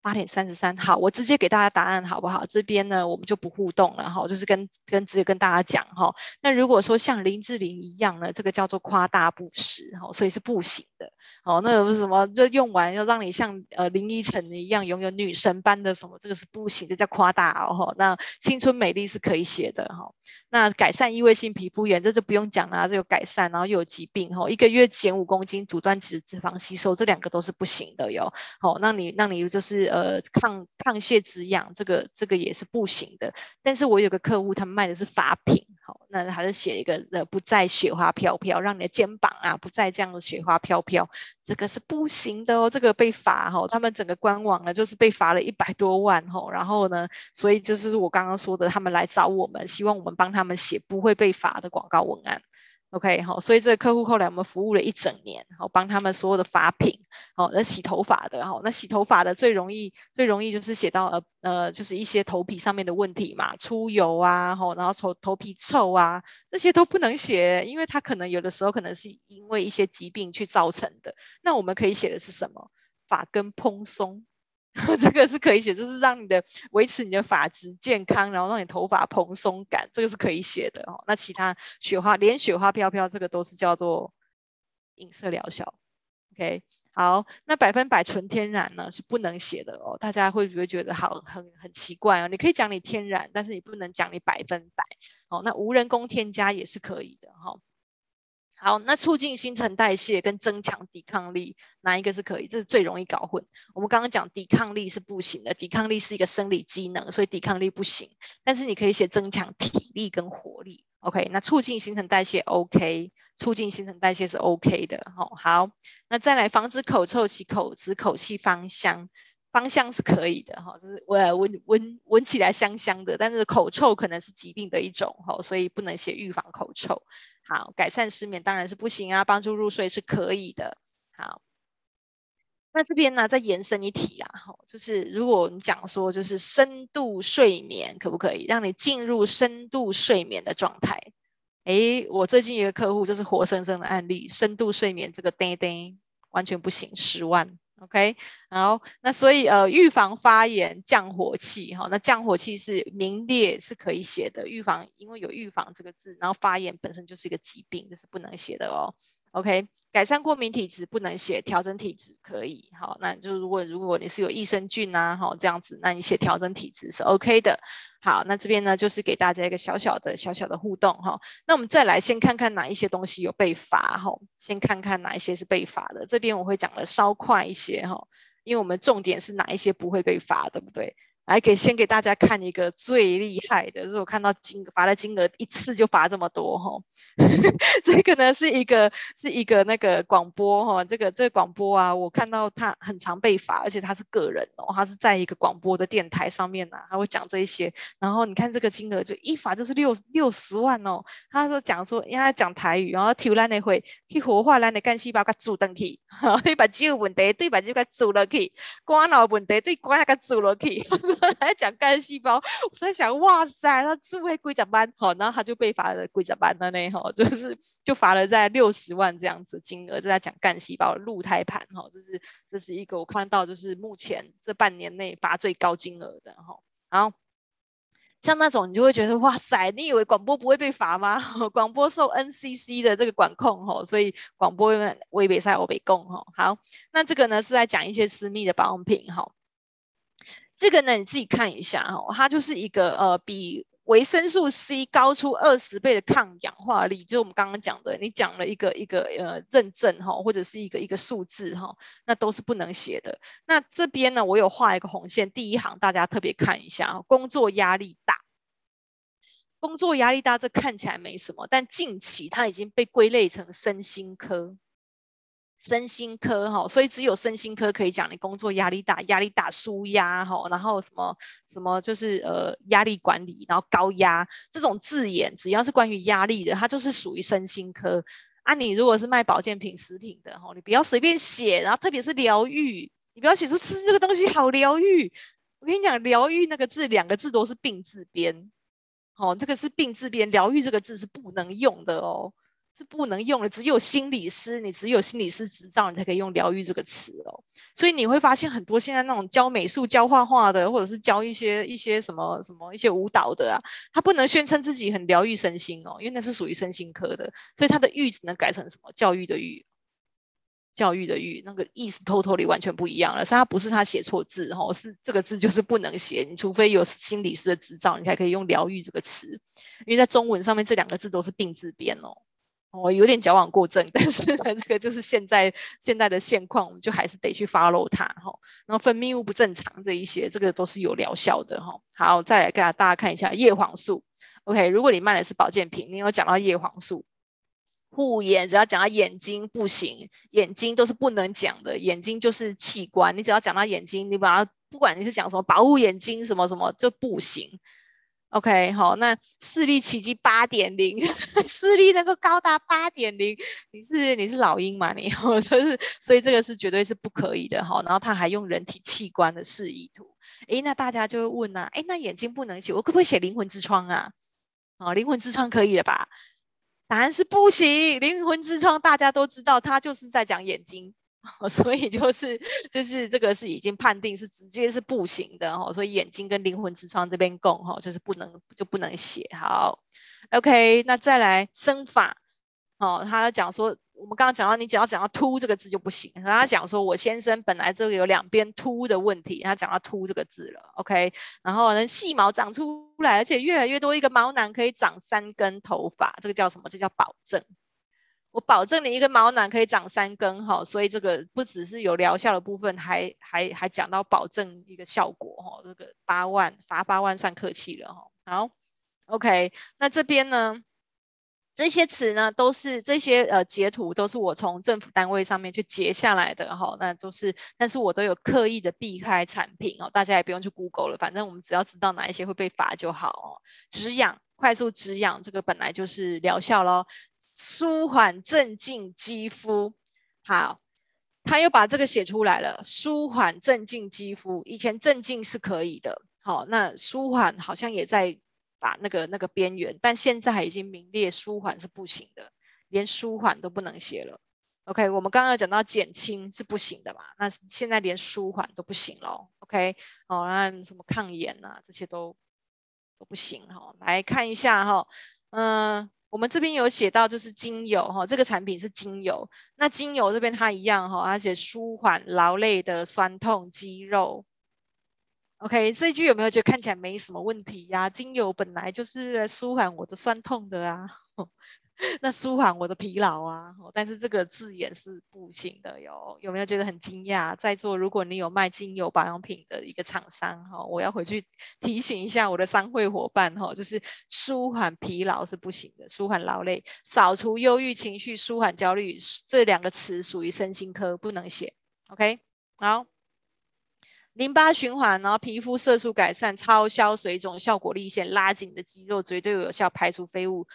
八点三十三，好，我直接给大家答案好不好？这边呢，我们就不互动了哈，就是跟跟直接跟大家讲哈。那如果说像林志玲一样呢，这个叫做夸大不实哈，所以是不行的。好，那有什么就用完要让你像呃林依晨一样拥有女神般的什么，这个是不行，这叫夸大哦。那青春美丽是可以写的哈。那改善异位性皮肤炎，这就不用讲了，这有改善，然后又有疾病哈，一个月减五公斤，阻断脂脂肪吸收，这两个都是不行的哟。好，那你那你就是呃抗抗屑止痒，这个这个也是不行的。但是我有个客户，他们卖的是发品，好，那还是写一个呃，不再雪花飘飘，让你的肩膀啊不再这样的雪花飘飘，这个是不行的哦，这个被罚哈、哦，他们整个官网呢就是被罚了一百多万哈、哦，然后呢，所以就是我刚刚说的，他们来找我们，希望我们帮他们写不会被罚的广告文案。OK，好，所以这个客户后来我们服务了一整年，好，帮他们所有的发品，好，那洗头发的，好，那洗头发的最容易最容易就是写到呃呃，就是一些头皮上面的问题嘛，出油啊，好，然后头头皮臭啊，这些都不能写，因为它可能有的时候可能是因为一些疾病去造成的。那我们可以写的是什么？发根蓬松。这个是可以写，就是让你的维持你的发质健康，然后让你头发蓬松感，这个是可以写的哦。那其他雪花连雪花飘飘，这个都是叫做影射疗效。OK，好，那百分百纯天然呢是不能写的哦。大家会不会觉得好很很奇怪啊？你可以讲你天然，但是你不能讲你百分百。哦，那无人工添加也是可以的哈。哦好，那促进新陈代谢跟增强抵抗力，哪一个是可以？这是最容易搞混。我们刚刚讲抵抗力是不行的，抵抗力是一个生理机能，所以抵抗力不行。但是你可以写增强体力跟活力，OK？那促进新陈代谢 OK，促进新陈代谢是 OK 的。好，好，那再来防止口臭洗口吃口气芳香。芳香是可以的哈，就是闻闻闻闻起来香香的，但是口臭可能是疾病的一种哈，所以不能写预防口臭。好，改善失眠当然是不行啊，帮助入睡是可以的。好，那这边呢再延伸一题啊，哈，就是如果你讲说就是深度睡眠可不可以让你进入深度睡眠的状态？诶，我最近一个客户就是活生生的案例，深度睡眠这个叮叮完全不行，十万。OK，好，那所以呃，预防发炎、降火气，哈，那降火气是名列是可以写的。预防，因为有预防这个字，然后发炎本身就是一个疾病，这是不能写的哦。OK，改善过敏体质不能写，调整体质可以。好，那就如果如果你是有益生菌啊，好这样子，那你写调整体质是 OK 的。好，那这边呢就是给大家一个小小的小小的互动哈。那我们再来先看看哪一些东西有被罚哈，先看看哪一些是被罚的。这边我会讲的稍快一些哈，因为我们重点是哪一些不会被罚，对不对？来给先给大家看一个最厉害的，就是我看到金罚的金额一次就罚这么多哈，这个呢是一个是一个那个广播哈，这个这个广播啊，我看到他很常被罚，而且他是个人哦，他是在一个广播的电台上面呐、啊，他会讲这一些，然后你看这个金额就一罚就是六六十万哦，他说讲说因为他讲台语，然后挑烂的会去活化烂的干细胞给煮登去，你把肌肉问题对把肌肉给煮了去，肝脑问题对肝给煮了去。还讲干细胞，我在想，哇塞，他智慧规则班，好，然后他就被罚了规则班了呢，哈，就是就罚了在六十万这样子金额，就在讲干细胞鹿胎盘，哈，这是这是一个我看到就是目前这半年内罚最高金额的，哈，然后像那种你就会觉得，哇塞，你以为广播不会被罚吗？广播受 NCC 的这个管控，哈，所以广播微北赛欧北供，哈，好，那这个呢是在讲一些私密的保养品，哈。这个呢，你自己看一下哈，它就是一个呃，比维生素 C 高出二十倍的抗氧化力，就是我们刚刚讲的，你讲了一个一个呃认证哈，或者是一个一个数字哈，那都是不能写的。那这边呢，我有画一个红线，第一行大家特别看一下，工作压力大，工作压力大，这看起来没什么，但近期它已经被归类成身心科。身心科哈，所以只有身心科可以讲你工作压力大，压力大舒压哈，然后什么什么就是呃压力管理，然后高压这种字眼，只要是关于压力的，它就是属于身心科。啊，你如果是卖保健品、食品的哈，你不要随便写，然后特别是疗愈，你不要写出吃这个东西好疗愈。我跟你讲，疗愈那个字两个字都是病字边，好，这个是病字边，疗愈这个字是不能用的哦。是不能用的，只有心理师，你只有心理师执照，你才可以用疗愈这个词哦。所以你会发现很多现在那种教美术、教画画的，或者是教一些一些什么什么一些舞蹈的啊，他不能宣称自己很疗愈身心哦，因为那是属于身心科的，所以他的愈只能改成什么教育的育，教育的育，那个意思 totally 完全不一样了。所以他不是他写错字哦，是这个字就是不能写，你除非有心理师的执照，你才可以用疗愈这个词，因为在中文上面这两个字都是病字边哦。我、哦、有点矫枉过正，但是呢，这个就是现在现在的现况，我们就还是得去 follow 它哈。然后分泌物不正常这一些，这个都是有疗效的哈。好，再来给大家看一下叶黄素。OK，如果你卖的是保健品，你有讲到叶黄素。护眼只要讲到眼睛不行，眼睛都是不能讲的，眼睛就是器官。你只要讲到眼睛，你把它不管你是讲什么保护眼睛什么什么就不行。OK，好，那视力奇迹八点零，视力能够高达八点零，你是你是老鹰吗？你就是，所以这个是绝对是不可以的哈。然后他还用人体器官的示意图，诶，那大家就会问啊，诶，那眼睛不能写，我可不可以写灵魂之窗啊？哦，灵魂之窗可以了吧？答案是不行，灵魂之窗大家都知道，他就是在讲眼睛，所以就是就是这个是已经判定是直接是不行的哈，所以眼睛跟灵魂之窗这边共哈，就是不能就不能写。好，OK，那再来生法，哦，他讲说。我们刚刚讲到，你只要讲到“秃”这个字就不行。然后他讲说，我先生本来这个有两边秃的问题，他讲到“秃”这个字了，OK。然后呢，细毛长出来，而且越来越多，一个毛囊可以长三根头发，这个叫什么？这叫保证。我保证你一个毛囊可以长三根，哈，所以这个不只是有疗效的部分，还还还讲到保证一个效果，哈，这个八万罚八万算客气了，哈。好，OK。那这边呢？这些词呢，都是这些呃截图，都是我从政府单位上面去截下来的哈，那都是，但是我都有刻意的避开产品哦，大家也不用去 Google 了，反正我们只要知道哪一些会被罚就好哦。止痒，快速止痒，这个本来就是疗效咯，舒缓镇静肌肤，好，他又把这个写出来了，舒缓镇静肌肤，以前镇静是可以的，好，那舒缓好像也在。把那个那个边缘，但现在已经名列舒缓是不行的，连舒缓都不能写了。OK，我们刚刚讲到减轻是不行的嘛，那现在连舒缓都不行了。OK，哦，那什么抗炎啊，这些都都不行哈、来看一下哈、嗯、我们这边有写到就是精油哈、这个产品是精油，那精油这边它一样哈、而且舒缓劳累的酸痛肌肉。OK，这句有没有觉得看起来没什么问题呀？精油本来就是舒缓我的酸痛的啊，那舒缓我的疲劳啊，但是这个字眼是不行的哟。有没有觉得很惊讶？在座如果你有卖精油保养品的一个厂商哈，我要回去提醒一下我的商会伙伴哈，就是舒缓疲劳是不行的，舒缓劳累、扫除忧郁情绪、舒缓焦虑这两个词属于身心科，不能写。OK，好。淋巴循环，然后皮肤色素改善，超消水肿，效果立现，拉紧的肌肉，绝对有效，排除废物，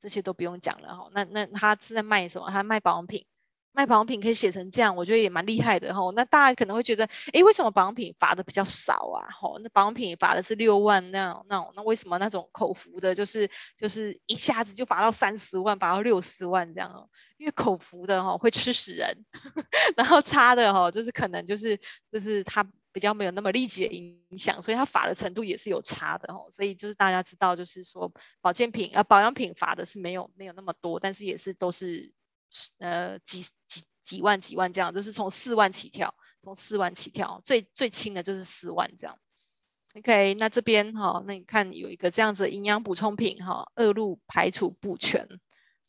这些都不用讲了哈。那那他是在卖什么？他卖保养品，卖保养品可以写成这样，我觉得也蛮厉害的哈。那大家可能会觉得，诶，为什么保养品罚的比较少啊？吼，那保养品罚的是六万那种那种，那为什么那种口服的，就是就是一下子就罚到三十万，罚到六十万这样？因为口服的哈会吃死人，然后擦的哈就是可能就是就是他。比较没有那么立即的影响，所以它罚的程度也是有差的哦。所以就是大家知道，就是说保健品啊、保养品罚的是没有没有那么多，但是也是都是呃几几几万几万这样，就是从四万起跳，从四万起跳，最最轻的就是四万这样。OK，那这边哈、那你看有一个这样子的营养补充品哈，恶露排除不全。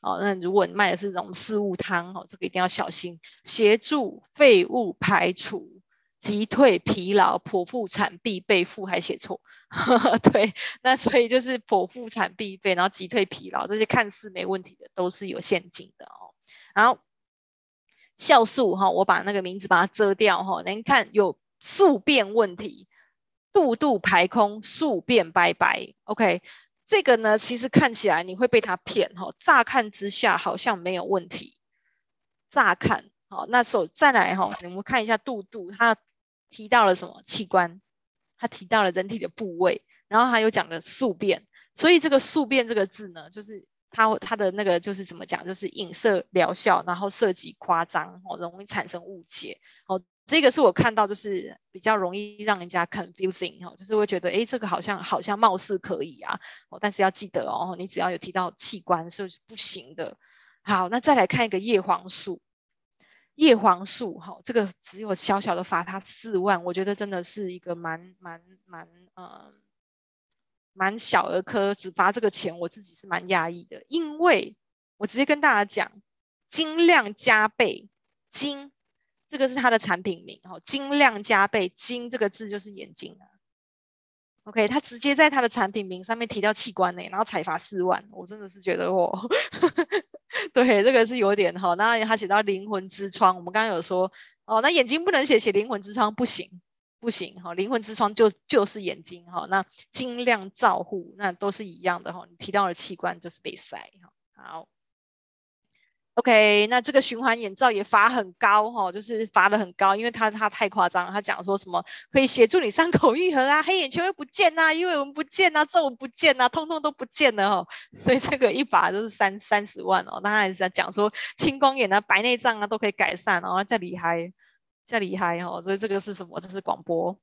哦，那如果你卖的是这种四物汤哈，这个一定要小心，协助废物排除。击退疲劳，剖腹产必备，腹还写错，对，那所以就是剖腹产必备，然后击退疲劳，这些看似没问题的都是有陷阱的哦。然后酵素哈，我把那个名字把它遮掉哈，您看有宿便问题，肚肚排空，宿便拜拜。OK，这个呢，其实看起来你会被他骗哈，乍看之下好像没有问题，乍看好，那手再来哈，我们看一下肚肚它。提到了什么器官？他提到了人体的部位，然后他又讲了宿便，所以这个宿便这个字呢，就是他他的那个就是怎么讲，就是影射疗效，然后涉及夸张，哦，容易产生误解，哦，这个是我看到就是比较容易让人家 confusing，哦，就是会觉得，诶，这个好像好像貌似可以啊，哦，但是要记得哦，你只要有提到器官是不行的。好，那再来看一个叶黄素。叶黄素，哈，这个只有小小的罚他四万，我觉得真的是一个蛮蛮蛮呃蛮小儿科，只罚这个钱，我自己是蛮压抑的。因为我直接跟大家讲，精量加倍，精这个是它的产品名，哈，精量加倍，精这个字就是眼睛啊，OK，他直接在他的产品名上面提到器官呢，然后才罚四万，我真的是觉得我，对，这个是有点哈。那他写到灵魂之窗，我们刚刚有说哦，那眼睛不能写，写灵魂之窗不行，不行哈，灵魂之窗就就是眼睛哈，那尽量照护那都是一样的哈，你提到的器官就是被塞哈，好。OK，那这个循环眼罩也罚很高哈，就是罚的很高，因为他他太夸张了，他讲说什么可以协助你伤口愈合啊，黑眼圈会不见呐、啊，鱼尾纹不见呐、啊，皱纹不见呐、啊，通通都不见了哦，所以这个一罚都是三三十万哦。那他还是在讲说青光眼啊、白内障啊都可以改善哦，再厉害，再厉害哦。所以这个是什么？这是广播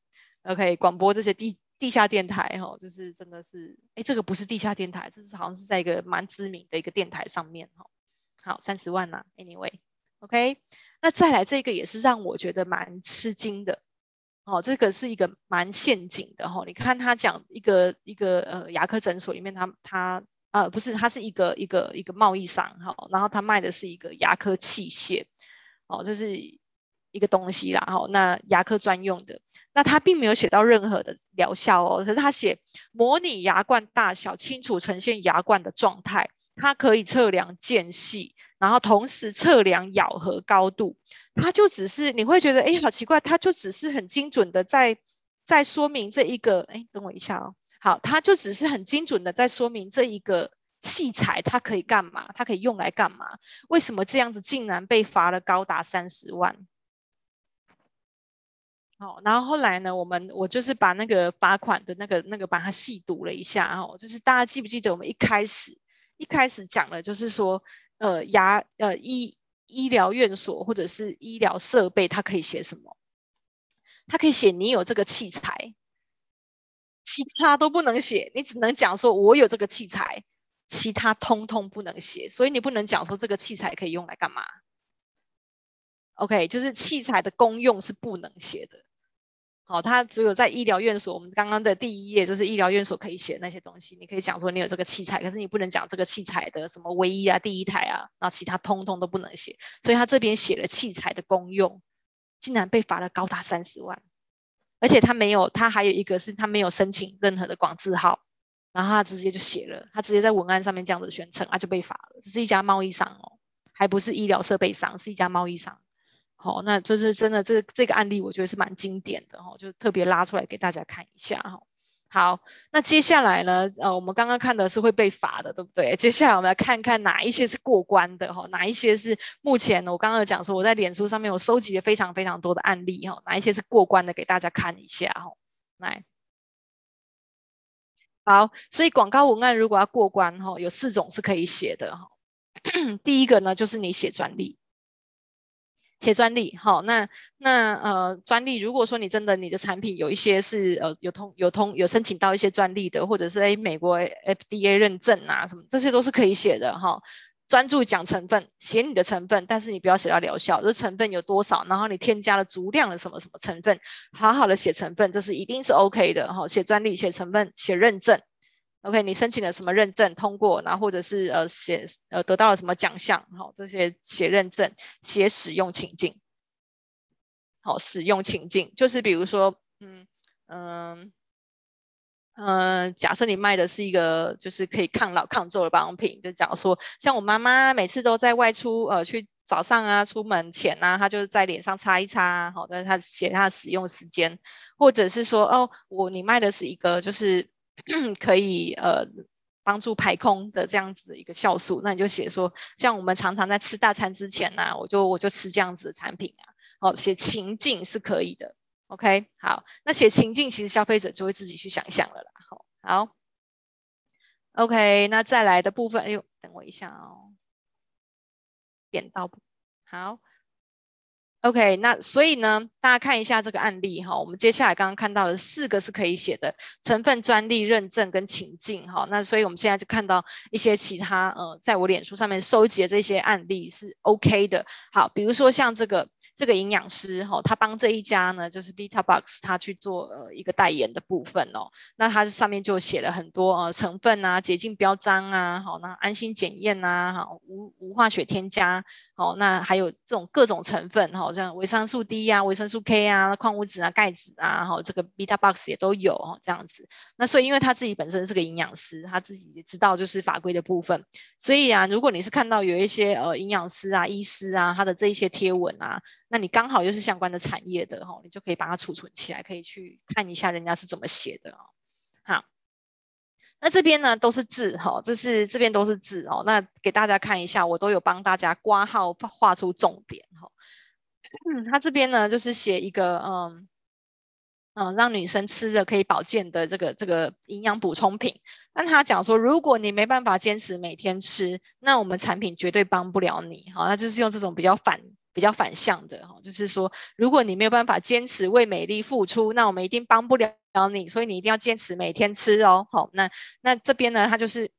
，OK，广播这些地地下电台哈，就是真的是，哎，这个不是地下电台，这是好像是在一个蛮知名的一个电台上面哈。好，三十万呐、，Anyway，OK，那再来这个也是让我觉得蛮吃惊的，哦，这个是一个蛮陷阱的哈、哦。你看他讲一个一个呃牙科诊所里面他，他他呃不是，他是一个一个一个贸易商哈、哦，然后他卖的是一个牙科器械，哦，就是一个东西啦哈、那牙科专用的，那他并没有写到任何的疗效哦，可是他写模拟牙冠大小，清楚呈现牙冠的状态。它可以测量间隙，然后同时测量咬合高度。它就只是你会觉得，哎，好奇怪，它就只是很精准的在在说明这一个，哎，等我一下哦。好，它就只是很精准的在说明这一个器材它可以干嘛，它可以用来干嘛？为什么这样子竟然被罚了高达三十万？好，然后后来呢，我们我就是把那个罚款的那个那个把它细读了一下哦，就是大家记不记得我们一开始？一开始讲了，就是说，呃，牙呃医医疗院所或者是医疗设备，它可以写什么？它可以写你有这个器材，其他都不能写。你只能讲说我有这个器材，其他通通不能写。所以你不能讲说这个器材可以用来干嘛？OK，就是器材的功用是不能写的。好，他只有在医疗院所，我们刚刚的第一页就是医疗院所可以写那些东西。你可以讲说你有这个器材，可是你不能讲这个器材的什么唯一啊、第一台啊，然后其他通通都不能写。所以他这边写了器材的功用，竟然被罚了高达三十万，而且他没有，他还有一个是他没有申请任何的广字号，然后他直接就写了，他直接在文案上面这样子宣称，啊就被罚了。这是一家贸易商哦，还不是医疗设备商，是一家贸易商。好，那就是真的，这这个案例我觉得是蛮经典的哈，就特别拉出来给大家看一下哈。好，那接下来呢，呃，我们刚刚看的是会被罚的，对不对？接下来我们来看看哪一些是过关的哈，哪一些是目前我刚刚讲说我在脸书上面我收集了非常非常多的案例哈，哪一些是过关的，给大家看一下哈。来，好，所以广告文案如果要过关哈，有四种是可以写的哈。第一个呢，就是你写专利。写专利，好，那那呃，专利，如果说你真的你的产品有一些是呃有通有通有申请到一些专利的，或者是诶美国 FDA 认证啊什么，这些都是可以写的哈。专注讲成分，写你的成分，但是你不要写到疗效，这成分有多少，然后你添加了足量的什么什么成分，好好的写成分，这是一定是 OK 的哈。写专利，写成分，写认证。OK，你申请了什么认证通过，然后或者是呃写呃得到了什么奖项，好，这些写认证，写使用情境，好，使用情境就是比如说，嗯嗯嗯，假设你卖的是一个就是可以抗老抗皱的保养品，就假如说像我妈妈每次都在外出呃去早上啊出门前啊，她就是在脸上擦一擦，好，但是她写她的使用时间，或者是说哦我你卖的是一个就是。可以呃帮助排空的这样子的一个酵素，那你就写说，像我们常常在吃大餐之前呢、我就我就吃这样子的产品啊，好，写情境是可以的，OK，好，那写情境其实消费者就会自己去想象了啦，好，好，OK，那再来的部分，哎呦，等我一下哦，点到，好。OK，那所以呢，大家看一下这个案例哈，我们接下来刚刚看到的四个是可以写的成分、专利认证跟情境哈，那所以我们现在就看到一些其他呃，在我脸书上面收集的这些案例是 OK 的。好，比如说像这个这个营养师哈，他帮这一家呢就是 Vitabox 他去做呃一个代言的部分哦，那他上面就写了很多呃成分啊、洁净标章啊，好，那安心检验呐，好无无化学添加。好，那还有这种各种成分，好，像维生素 D 啊、维生素 K 啊、矿物质啊、钙质啊，好，这个 Beta Box 也都有，这样子。那所以，因为他自己本身是个营养师，他自己也知道就是法规的部分，所以啊，如果你是看到有一些呃营养师啊、医师啊，他的这一些贴文啊，那你刚好又是相关的产业的，哈，你就可以把它储存起来，可以去看一下人家是怎么写的，好。那这边呢都是字哈，这是这边都是字哦。那给大家看一下，我都有帮大家刮号画出重点哈。嗯，他这边呢就是写一个嗯嗯，让女生吃的可以保健的这个这个营养补充品。那他讲说，如果你没办法坚持每天吃，那我们产品绝对帮不了你哈。那就是用这种比较反。比较反向的哈，就是说，如果你没有办法坚持为美丽付出，那我们一定帮不了你，所以你一定要坚持每天吃哦。好，那那这边呢，它就是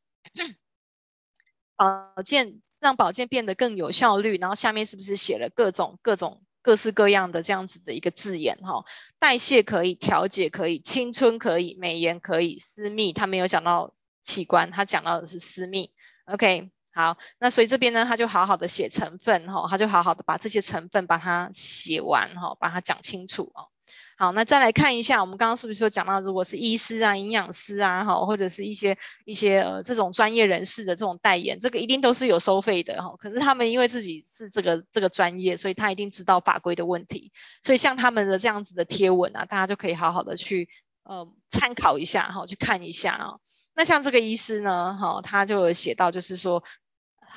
保健，让保健变得更有效率。然后下面是不是写了各种各种各式各样的这样子的一个字眼哈？代谢可以，调节可以，青春可以，美颜可以，私密，他没有讲到器官，他讲到的是私密。OK。好，那所以这边呢，他就好好的写成分哈，他就好好的把这些成分把它写完哈，把它讲清楚哦。好，那再来看一下，我们刚刚是不是说讲到，如果是医师啊、营养师啊，哈，或者是一些一些呃这种专业人士的这种代言，这个一定都是有收费的哈。可是他们因为自己是这个这个专业，所以他一定知道法规的问题，所以像他们的这样子的贴文啊，大家就可以好好的去呃参考一下哈，去看一下啊。那像这个医师呢，哈，他就有写到就是说。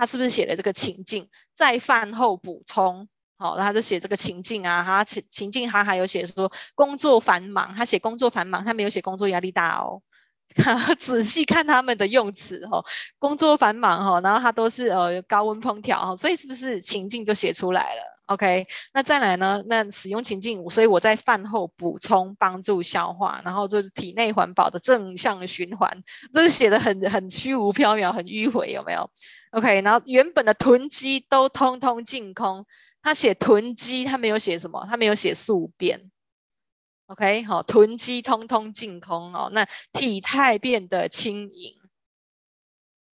他是不是写了这个情境，在饭后补充？好，他就写这个情境啊，他情情境他还有写说工作繁忙，他写工作繁忙，他没有写工作压力大哦。仔细看他们的用词哈，工作繁忙哈，然后他都是呃高温烹调哈，所以是不是情境就写出来了？OK，那再来呢？那使用情境，所以我在饭后补充，帮助消化，然后就是体内环保的正向循环，这是写的很很虚无缥缈，很迂回，有没有？OK，然后原本的囤积都通通净空，他写囤积，他没有写什么，他没有写宿便。OK，好，囤积通通净空哦，那体态变得轻盈。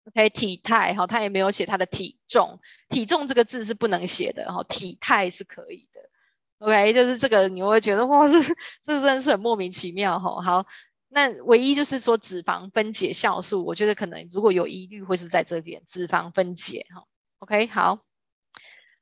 OK，体态哈，他也没有写他的体重，体重这个字是不能写的哈，体态是可以的。OK，就是这个你会觉得哇，这这真是很莫名其妙哈。好，那唯一就是说脂肪分解酵素，我觉得可能如果有疑虑会是在这边脂肪分解哈。OK，好，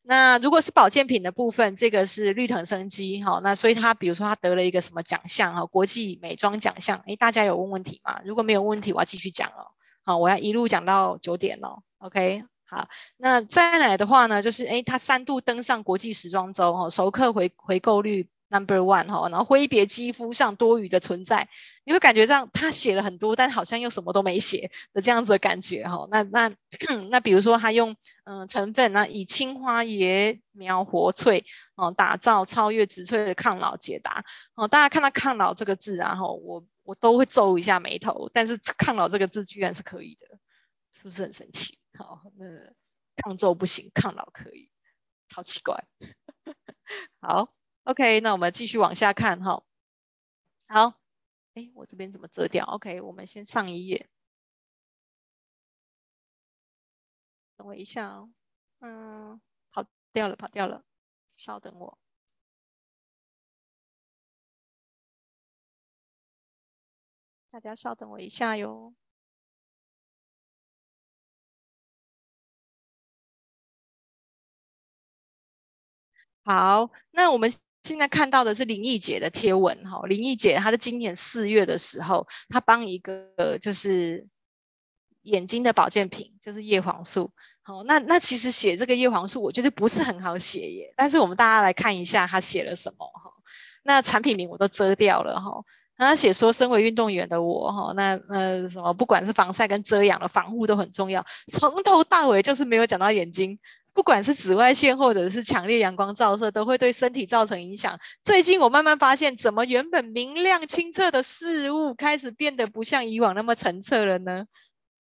那如果是保健品的部分，这个是绿藤生机哈，那所以他比如说他得了一个什么奖项哈，国际美妆奖项，诶，大家有问问题吗？如果没有问题，我要继续讲哦。好，我要一路讲到九点哦。OK，好，那再来的话呢，就是诶，他三度登上国际时装周哦，熟客回回购率 Number One 哈，然后挥别肌肤上多余的存在，你会感觉这样他写了很多，但好像又什么都没写的这样子的感觉哈。那那那比如说他用嗯成分呢，以青花椰苗活萃哦，打造超越植萃的抗老解答哦。大家看到抗老这个字，然后我。我都会皱一下眉头，但是抗老这个字居然是可以的，是不是很神奇？好，那抗皱不行，抗老可以，超奇怪。好，OK，那我们继续往下看哈。好，哎，我这边怎么折掉？OK，我们先上一页，等我一下哦。嗯，跑掉了，跑掉了，稍等我。大家稍等我一下哟。好，那我们现在看到的是林义杰的贴文哈。林义杰他在今年四月的时候，她帮一个就是眼睛的保健品，就是叶黄素。好，那那其实写这个叶黄素，我觉得不是很好写耶。但是我们大家来看一下他写了什么哈。那产品名我都遮掉了哈。他写说，身为运动员的我，哈，那呃什么，不管是防晒跟遮阳的防护都很重要，从头到尾就是没有讲到眼睛，不管是紫外线或者是强烈阳光照射，都会对身体造成影响。最近我慢慢发现，怎么原本明亮清澈的事物，开始变得不像以往那么澄澈了呢？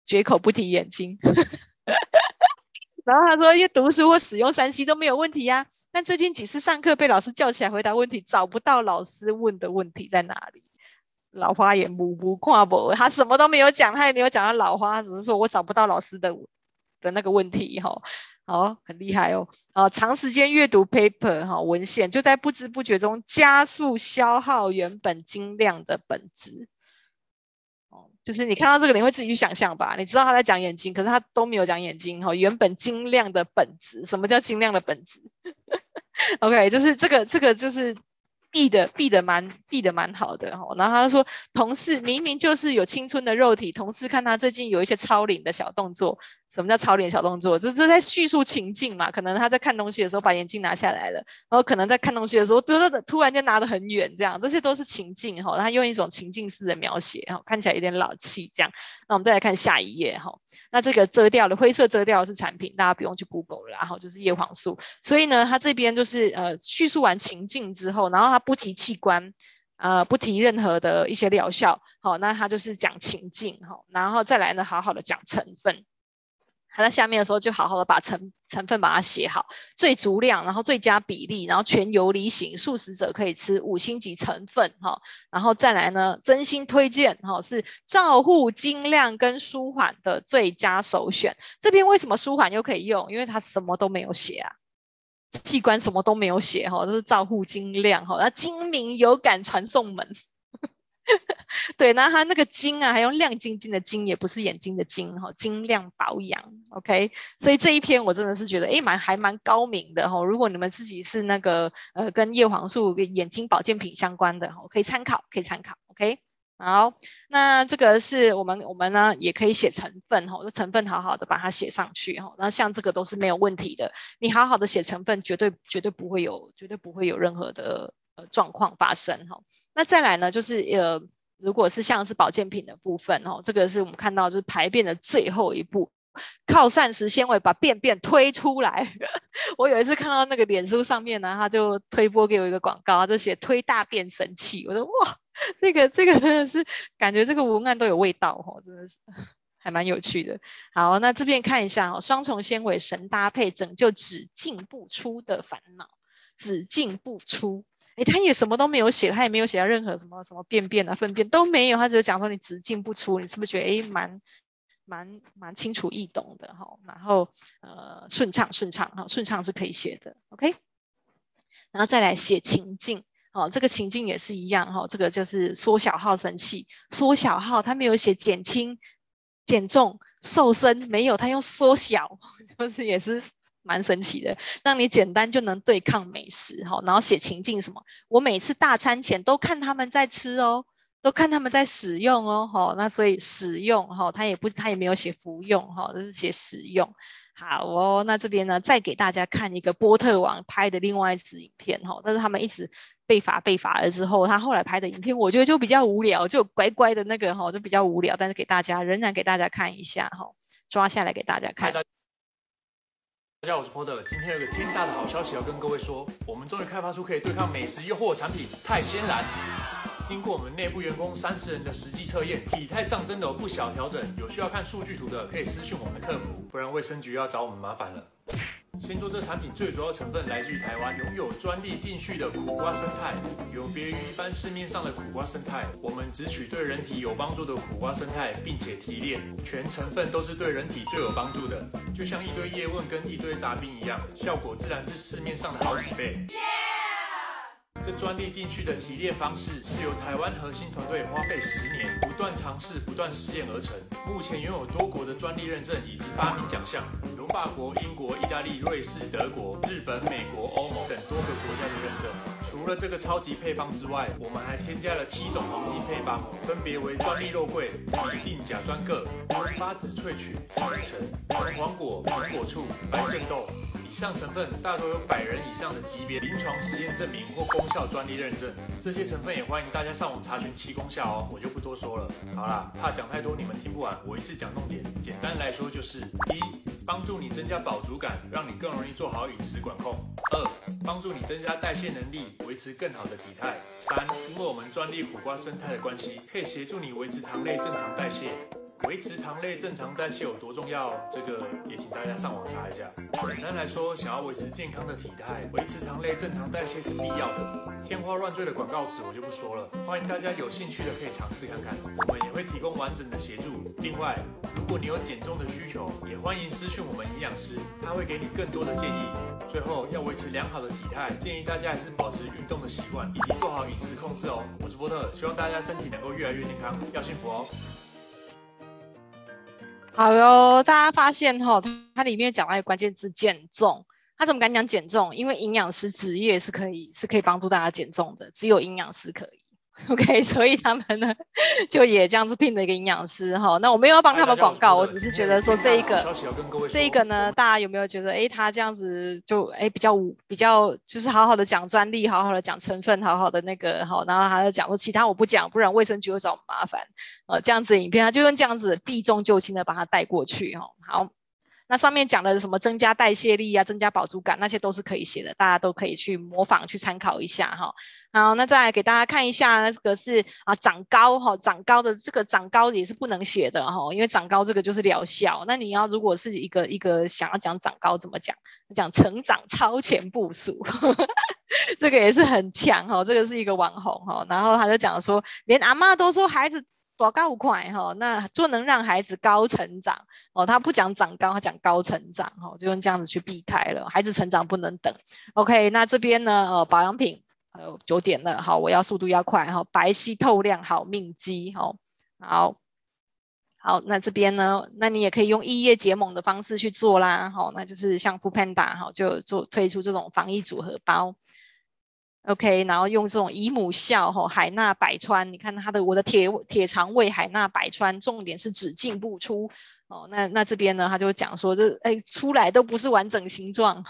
绝口不提眼睛。然后他说，因为读书或使用三 C 都没有问题呀，但最近几次上课被老师叫起来回答问题，找不到老师问的问题在哪里。老花眼，目不跨步，他什么都没有讲，他也没有讲到老花，只是说我找不到老师的的那个问题哈。好，很厉害哦。啊，长时间阅读 paper 哈文献，就在不知不觉中加速消耗原本精亮的本质。哦，就是你看到这个，你会自己去想象吧？你知道他在讲眼睛，可是他都没有讲眼睛哈。原本精亮的本质，什么叫精亮的本质？OK，就是这个，这个就是。避的避的蛮避的蛮好的哈，然后他说，同事明明就是有青春的肉体，同事看他最近有一些超龄的小动作。什么叫超龄小动作？这这在叙述情境嘛？可能他在看东西的时候把眼镜拿下来了，然后可能在看东西的时候，突突然间拿得很远，这样这些都是情境哈。他用一种情境式的描写哈，看起来有点老气这样。那我们再来看下一页哈。那这个遮掉的灰色遮掉的是产品，大家不用去 Google 了，然后就是叶黄素。所以呢，他这边就是呃叙述完情境之后，然后他不提器官，呃不提任何的一些疗效，好，那他就是讲情境哈，然后再来呢，好好的讲成分。还在下面的时候，就好好的把成成分把它写好，最足量，然后最佳比例，然后全游离型，素食者可以吃五星级成分哈，然后再来呢，真心推荐哈，是照护精量跟舒缓的最佳首选。这边为什么舒缓又可以用？因为它什么都没有写啊，器官什么都没有写哈，这是照护精量哈，那精明有感传送门。对，然后它那个晶啊，还用亮晶晶的晶，也不是眼睛的晶哈，晶亮保养，OK。所以这一篇我真的是觉得，哎，蛮还蛮高明的哈。如果你们自己是那个呃跟叶黄素眼睛保健品相关的哈，可以参考，可以参考，OK。好，那这个是我们我们呢也可以写成分哈，就成分好好的把它写上去哈。那像这个都是没有问题的，你好好的写成分，绝对绝对不会有，绝对不会有任何的呃状况发生哈。那再来呢，就是呃，如果是像是保健品的部分哦，这个是我们看到就是排便的最后一步，靠膳食纤维把便便推出来。我有一次看到那个脸书上面呢，他就推播给我一个广告，就写推大便神器。我说哇，这个这个真的是感觉这个文案都有味道哦，真的是 还蛮有趣的。好，那这边看一下哦，双重纤维神搭配，拯救只进不出的烦恼，只进不出。他也什么都没有写，他也没有写到任何什么什么便便啊、粪便都没有，他只是讲说你只进不出，你是不是觉得哎蛮蛮蛮清楚易懂的哈？然后呃顺畅顺畅哈，顺畅是可以写的，OK。然后再来写情境，哦，这个情境也是一样哈，这个就是缩小号神器，缩小号他没有写减轻、减重、瘦身，没有，他用缩小，就是也是。蛮神奇的，让你简单就能对抗美食哈，然后写情境什么，我每次大餐前都看他们在吃哦，都看他们在使用哦，哈，那所以使用哈，他也不他也没有写服用哈，就是写使用。好哦，那这边呢，再给大家看一个波特王拍的另外一支影片哈，但是他们一直被罚被罚了之后，他后来拍的影片，我觉得就比较无聊，就乖乖的那个哈，就比较无聊，但是给大家仍然给大家看一下哈，抓下来给大家看。大家好，我是 Porter。今天有个天大的好消息要跟各位说，我们终于开发出可以对抗美食诱惑的产品泰鲜蓝。经过我们内部员工三十人的实际测验，体态上真的有不小调整。有需要看数据图的，可以私讯我们的客服，不然卫生局要找我们麻烦了。先说这产品最主要成分来自于台湾，拥有专利定序的苦瓜生态，有别于一般市面上的苦瓜生态，我们只取对人体有帮助的苦瓜生态，并且提炼，全成分都是对人体最有帮助的，就像一堆叶问跟一堆杂兵一样，效果自然是市面上的好几倍。这专利定序的提炼方式是由台湾核心团队花费十年不断尝试、不断实验而成。目前拥有多国的专利认证以及发明奖项，如法国、英国、意大利、瑞士、德国、日本、美国、欧盟等多个国家的认证。除了这个超级配方之外，我们还添加了七种黄金配方，分别为专利肉桂、一定甲酸铬、红花籽萃取、海橙、黄果、苹果醋、白肾豆。以上成分大多有百人以上的级别临床实验证明或功效专利认证，这些成分也欢迎大家上网查询其功效哦，我就不多说了。好啦，怕讲太多你们听不完，我一次讲重点。简单来说就是：一、帮助你增加饱足感，让你更容易做好饮食管控；二、帮助你增加代谢能力，维持更好的体态；三、因为我们专利苦瓜生态的关系，可以协助你维持糖类正常代谢。维持糖类正常代谢有多重要？这个也请大家上网查一下。简单来说，想要维持健康的体态，维持糖类正常代谢是必要的。天花乱坠的广告词我就不说了，欢迎大家有兴趣的可以尝试看看。我们也会提供完整的协助。另外，如果你有减重的需求，也欢迎私讯我们营养师，他会给你更多的建议。最后，要维持良好的体态，建议大家还是保持运动的习惯，以及做好饮食控制哦。我是波特，希望大家身体能够越来越健康，要幸福哦。好哟，大家发现哈，它里面讲到一个关键字减重，它怎么敢讲减重？因为营养师职业是可以是可以帮助大家减重的，只有营养师可以。OK，所以他们呢就也这样子聘了一个营养师哈。那我没有要帮他们广告，我只是觉得说这一个这一个呢，大家有没有觉得哎，他这样子就哎比较比较就是好好的讲专利，好好的讲成分，好好的那个好，然后还在讲说其他我不讲，不然卫生局会找我们麻烦。呃，这样子影片他就用这样子避重就轻的把它带过去哈。好。那上面讲的什么增加代谢力啊，增加饱足感，那些都是可以写的，大家都可以去模仿去参考一下哈。好，那再来给大家看一下，那个是啊长高哈，长高的这个长高也是不能写的哈，因为长高这个就是疗效。那你要如果是一个一个想要讲长高怎么讲？讲成长超前部署，这个也是很强哈，这个是一个网红哈，然后他就讲说，连阿嬷都说孩子。多高快哈，那就能让孩子高成长哦。他不讲长高，他讲高成长哈，就用这样子去避开了。孩子成长不能等。OK，那这边呢？呃，保养品，还有九点了，好，我要速度要快哈。白皙透亮好命肌，好，好，好。那这边呢？那你也可以用异业结盟的方式去做啦，好，那就是像 Funda 哈，就做推出这种防疫组合包。OK，然后用这种姨母笑吼，海纳百川，你看他的我的铁铁肠胃海纳百川，重点是只进不出哦。那那这边呢，他就讲说这哎出来都不是完整形状，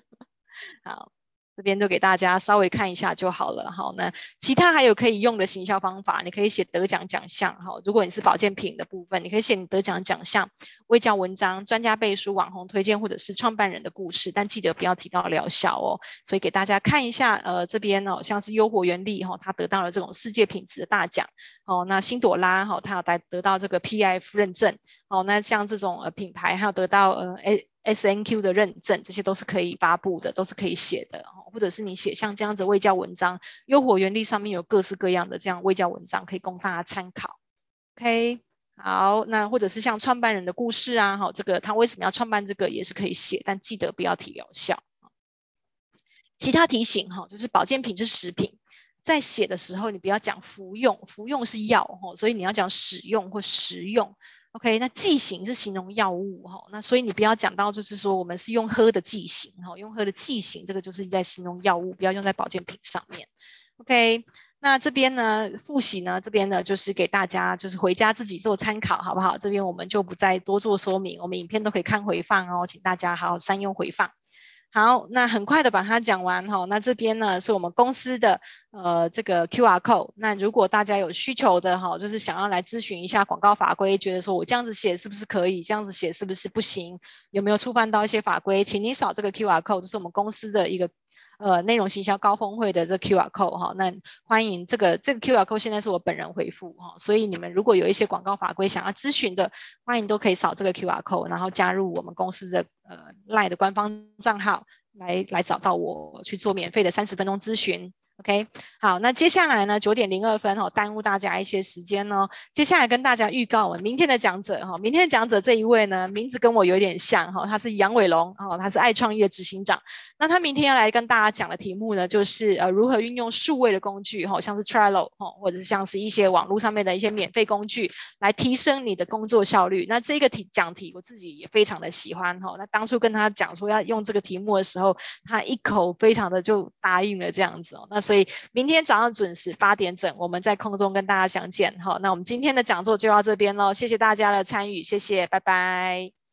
好。这边就给大家稍微看一下就好了，好，那其他还有可以用的行销方法，你可以写得奖奖项，哈，如果你是保健品的部分，你可以写你得奖奖项、微教文章、专家背书、网红推荐或者是创办人的故事，但记得不要提到疗效哦。所以给大家看一下，呃，这边哦，像是优活原力哈，它得到了这种世界品质的大奖，哦，那辛朵拉哈，它有得得到这个 PIF 认证，哦，那像这种呃品牌还有得到呃 A。SNQ 的认证，这些都是可以发布的，都是可以写的，或者是你写像这样子卫教文章，优活原力上面有各式各样的这样卫教文章，可以供大家参考。OK，好，那或者是像创办人的故事啊，好，这个他为什么要创办这个也是可以写，但记得不要提疗效。其他提醒哈，就是保健品是食品，在写的时候你不要讲服用，服用是药哈，所以你要讲使用或食用。OK，那剂型是形容药物哈，那所以你不要讲到就是说我们是用喝的剂型哈，用喝的剂型这个就是在形容药物，不要用在保健品上面。OK，那这边呢复习呢这边呢就是给大家就是回家自己做参考好不好？这边我们就不再多做说明，我们影片都可以看回放哦，请大家好好善用回放。好，那很快的把它讲完哈。那这边呢是我们公司的呃这个 QR code。那如果大家有需求的哈，就是想要来咨询一下广告法规，觉得说我这样子写是不是可以，这样子写是不是不行，有没有触犯到一些法规，请你扫这个 QR code，这是我们公司的一个。呃，内容行销高峰会的这 QR code 哈，那欢迎这个这个 QR code 现在是我本人回复哈，所以你们如果有一些广告法规想要咨询的，欢迎都可以扫这个 QR code，然后加入我们公司的呃 LINE 的官方账号来来找到我去做免费的三十分钟咨询。OK，好，那接下来呢，九点零二分哦，耽误大家一些时间哦。接下来跟大家预告我明天的讲者哈，明天的讲者这一位呢，名字跟我有点像哈，他是杨伟龙哦，他是爱创业执行长。那他明天要来跟大家讲的题目呢，就是呃如何运用数位的工具哈，像是 Trello 哈，或者是像是一些网络上面的一些免费工具，来提升你的工作效率。那这个题讲题我自己也非常的喜欢哈。那当初跟他讲说要用这个题目的时候，他一口非常的就答应了这样子哦。那所以明天早上准时八点整，我们在空中跟大家相见。好，那我们今天的讲座就到这边喽，谢谢大家的参与，谢谢，拜拜。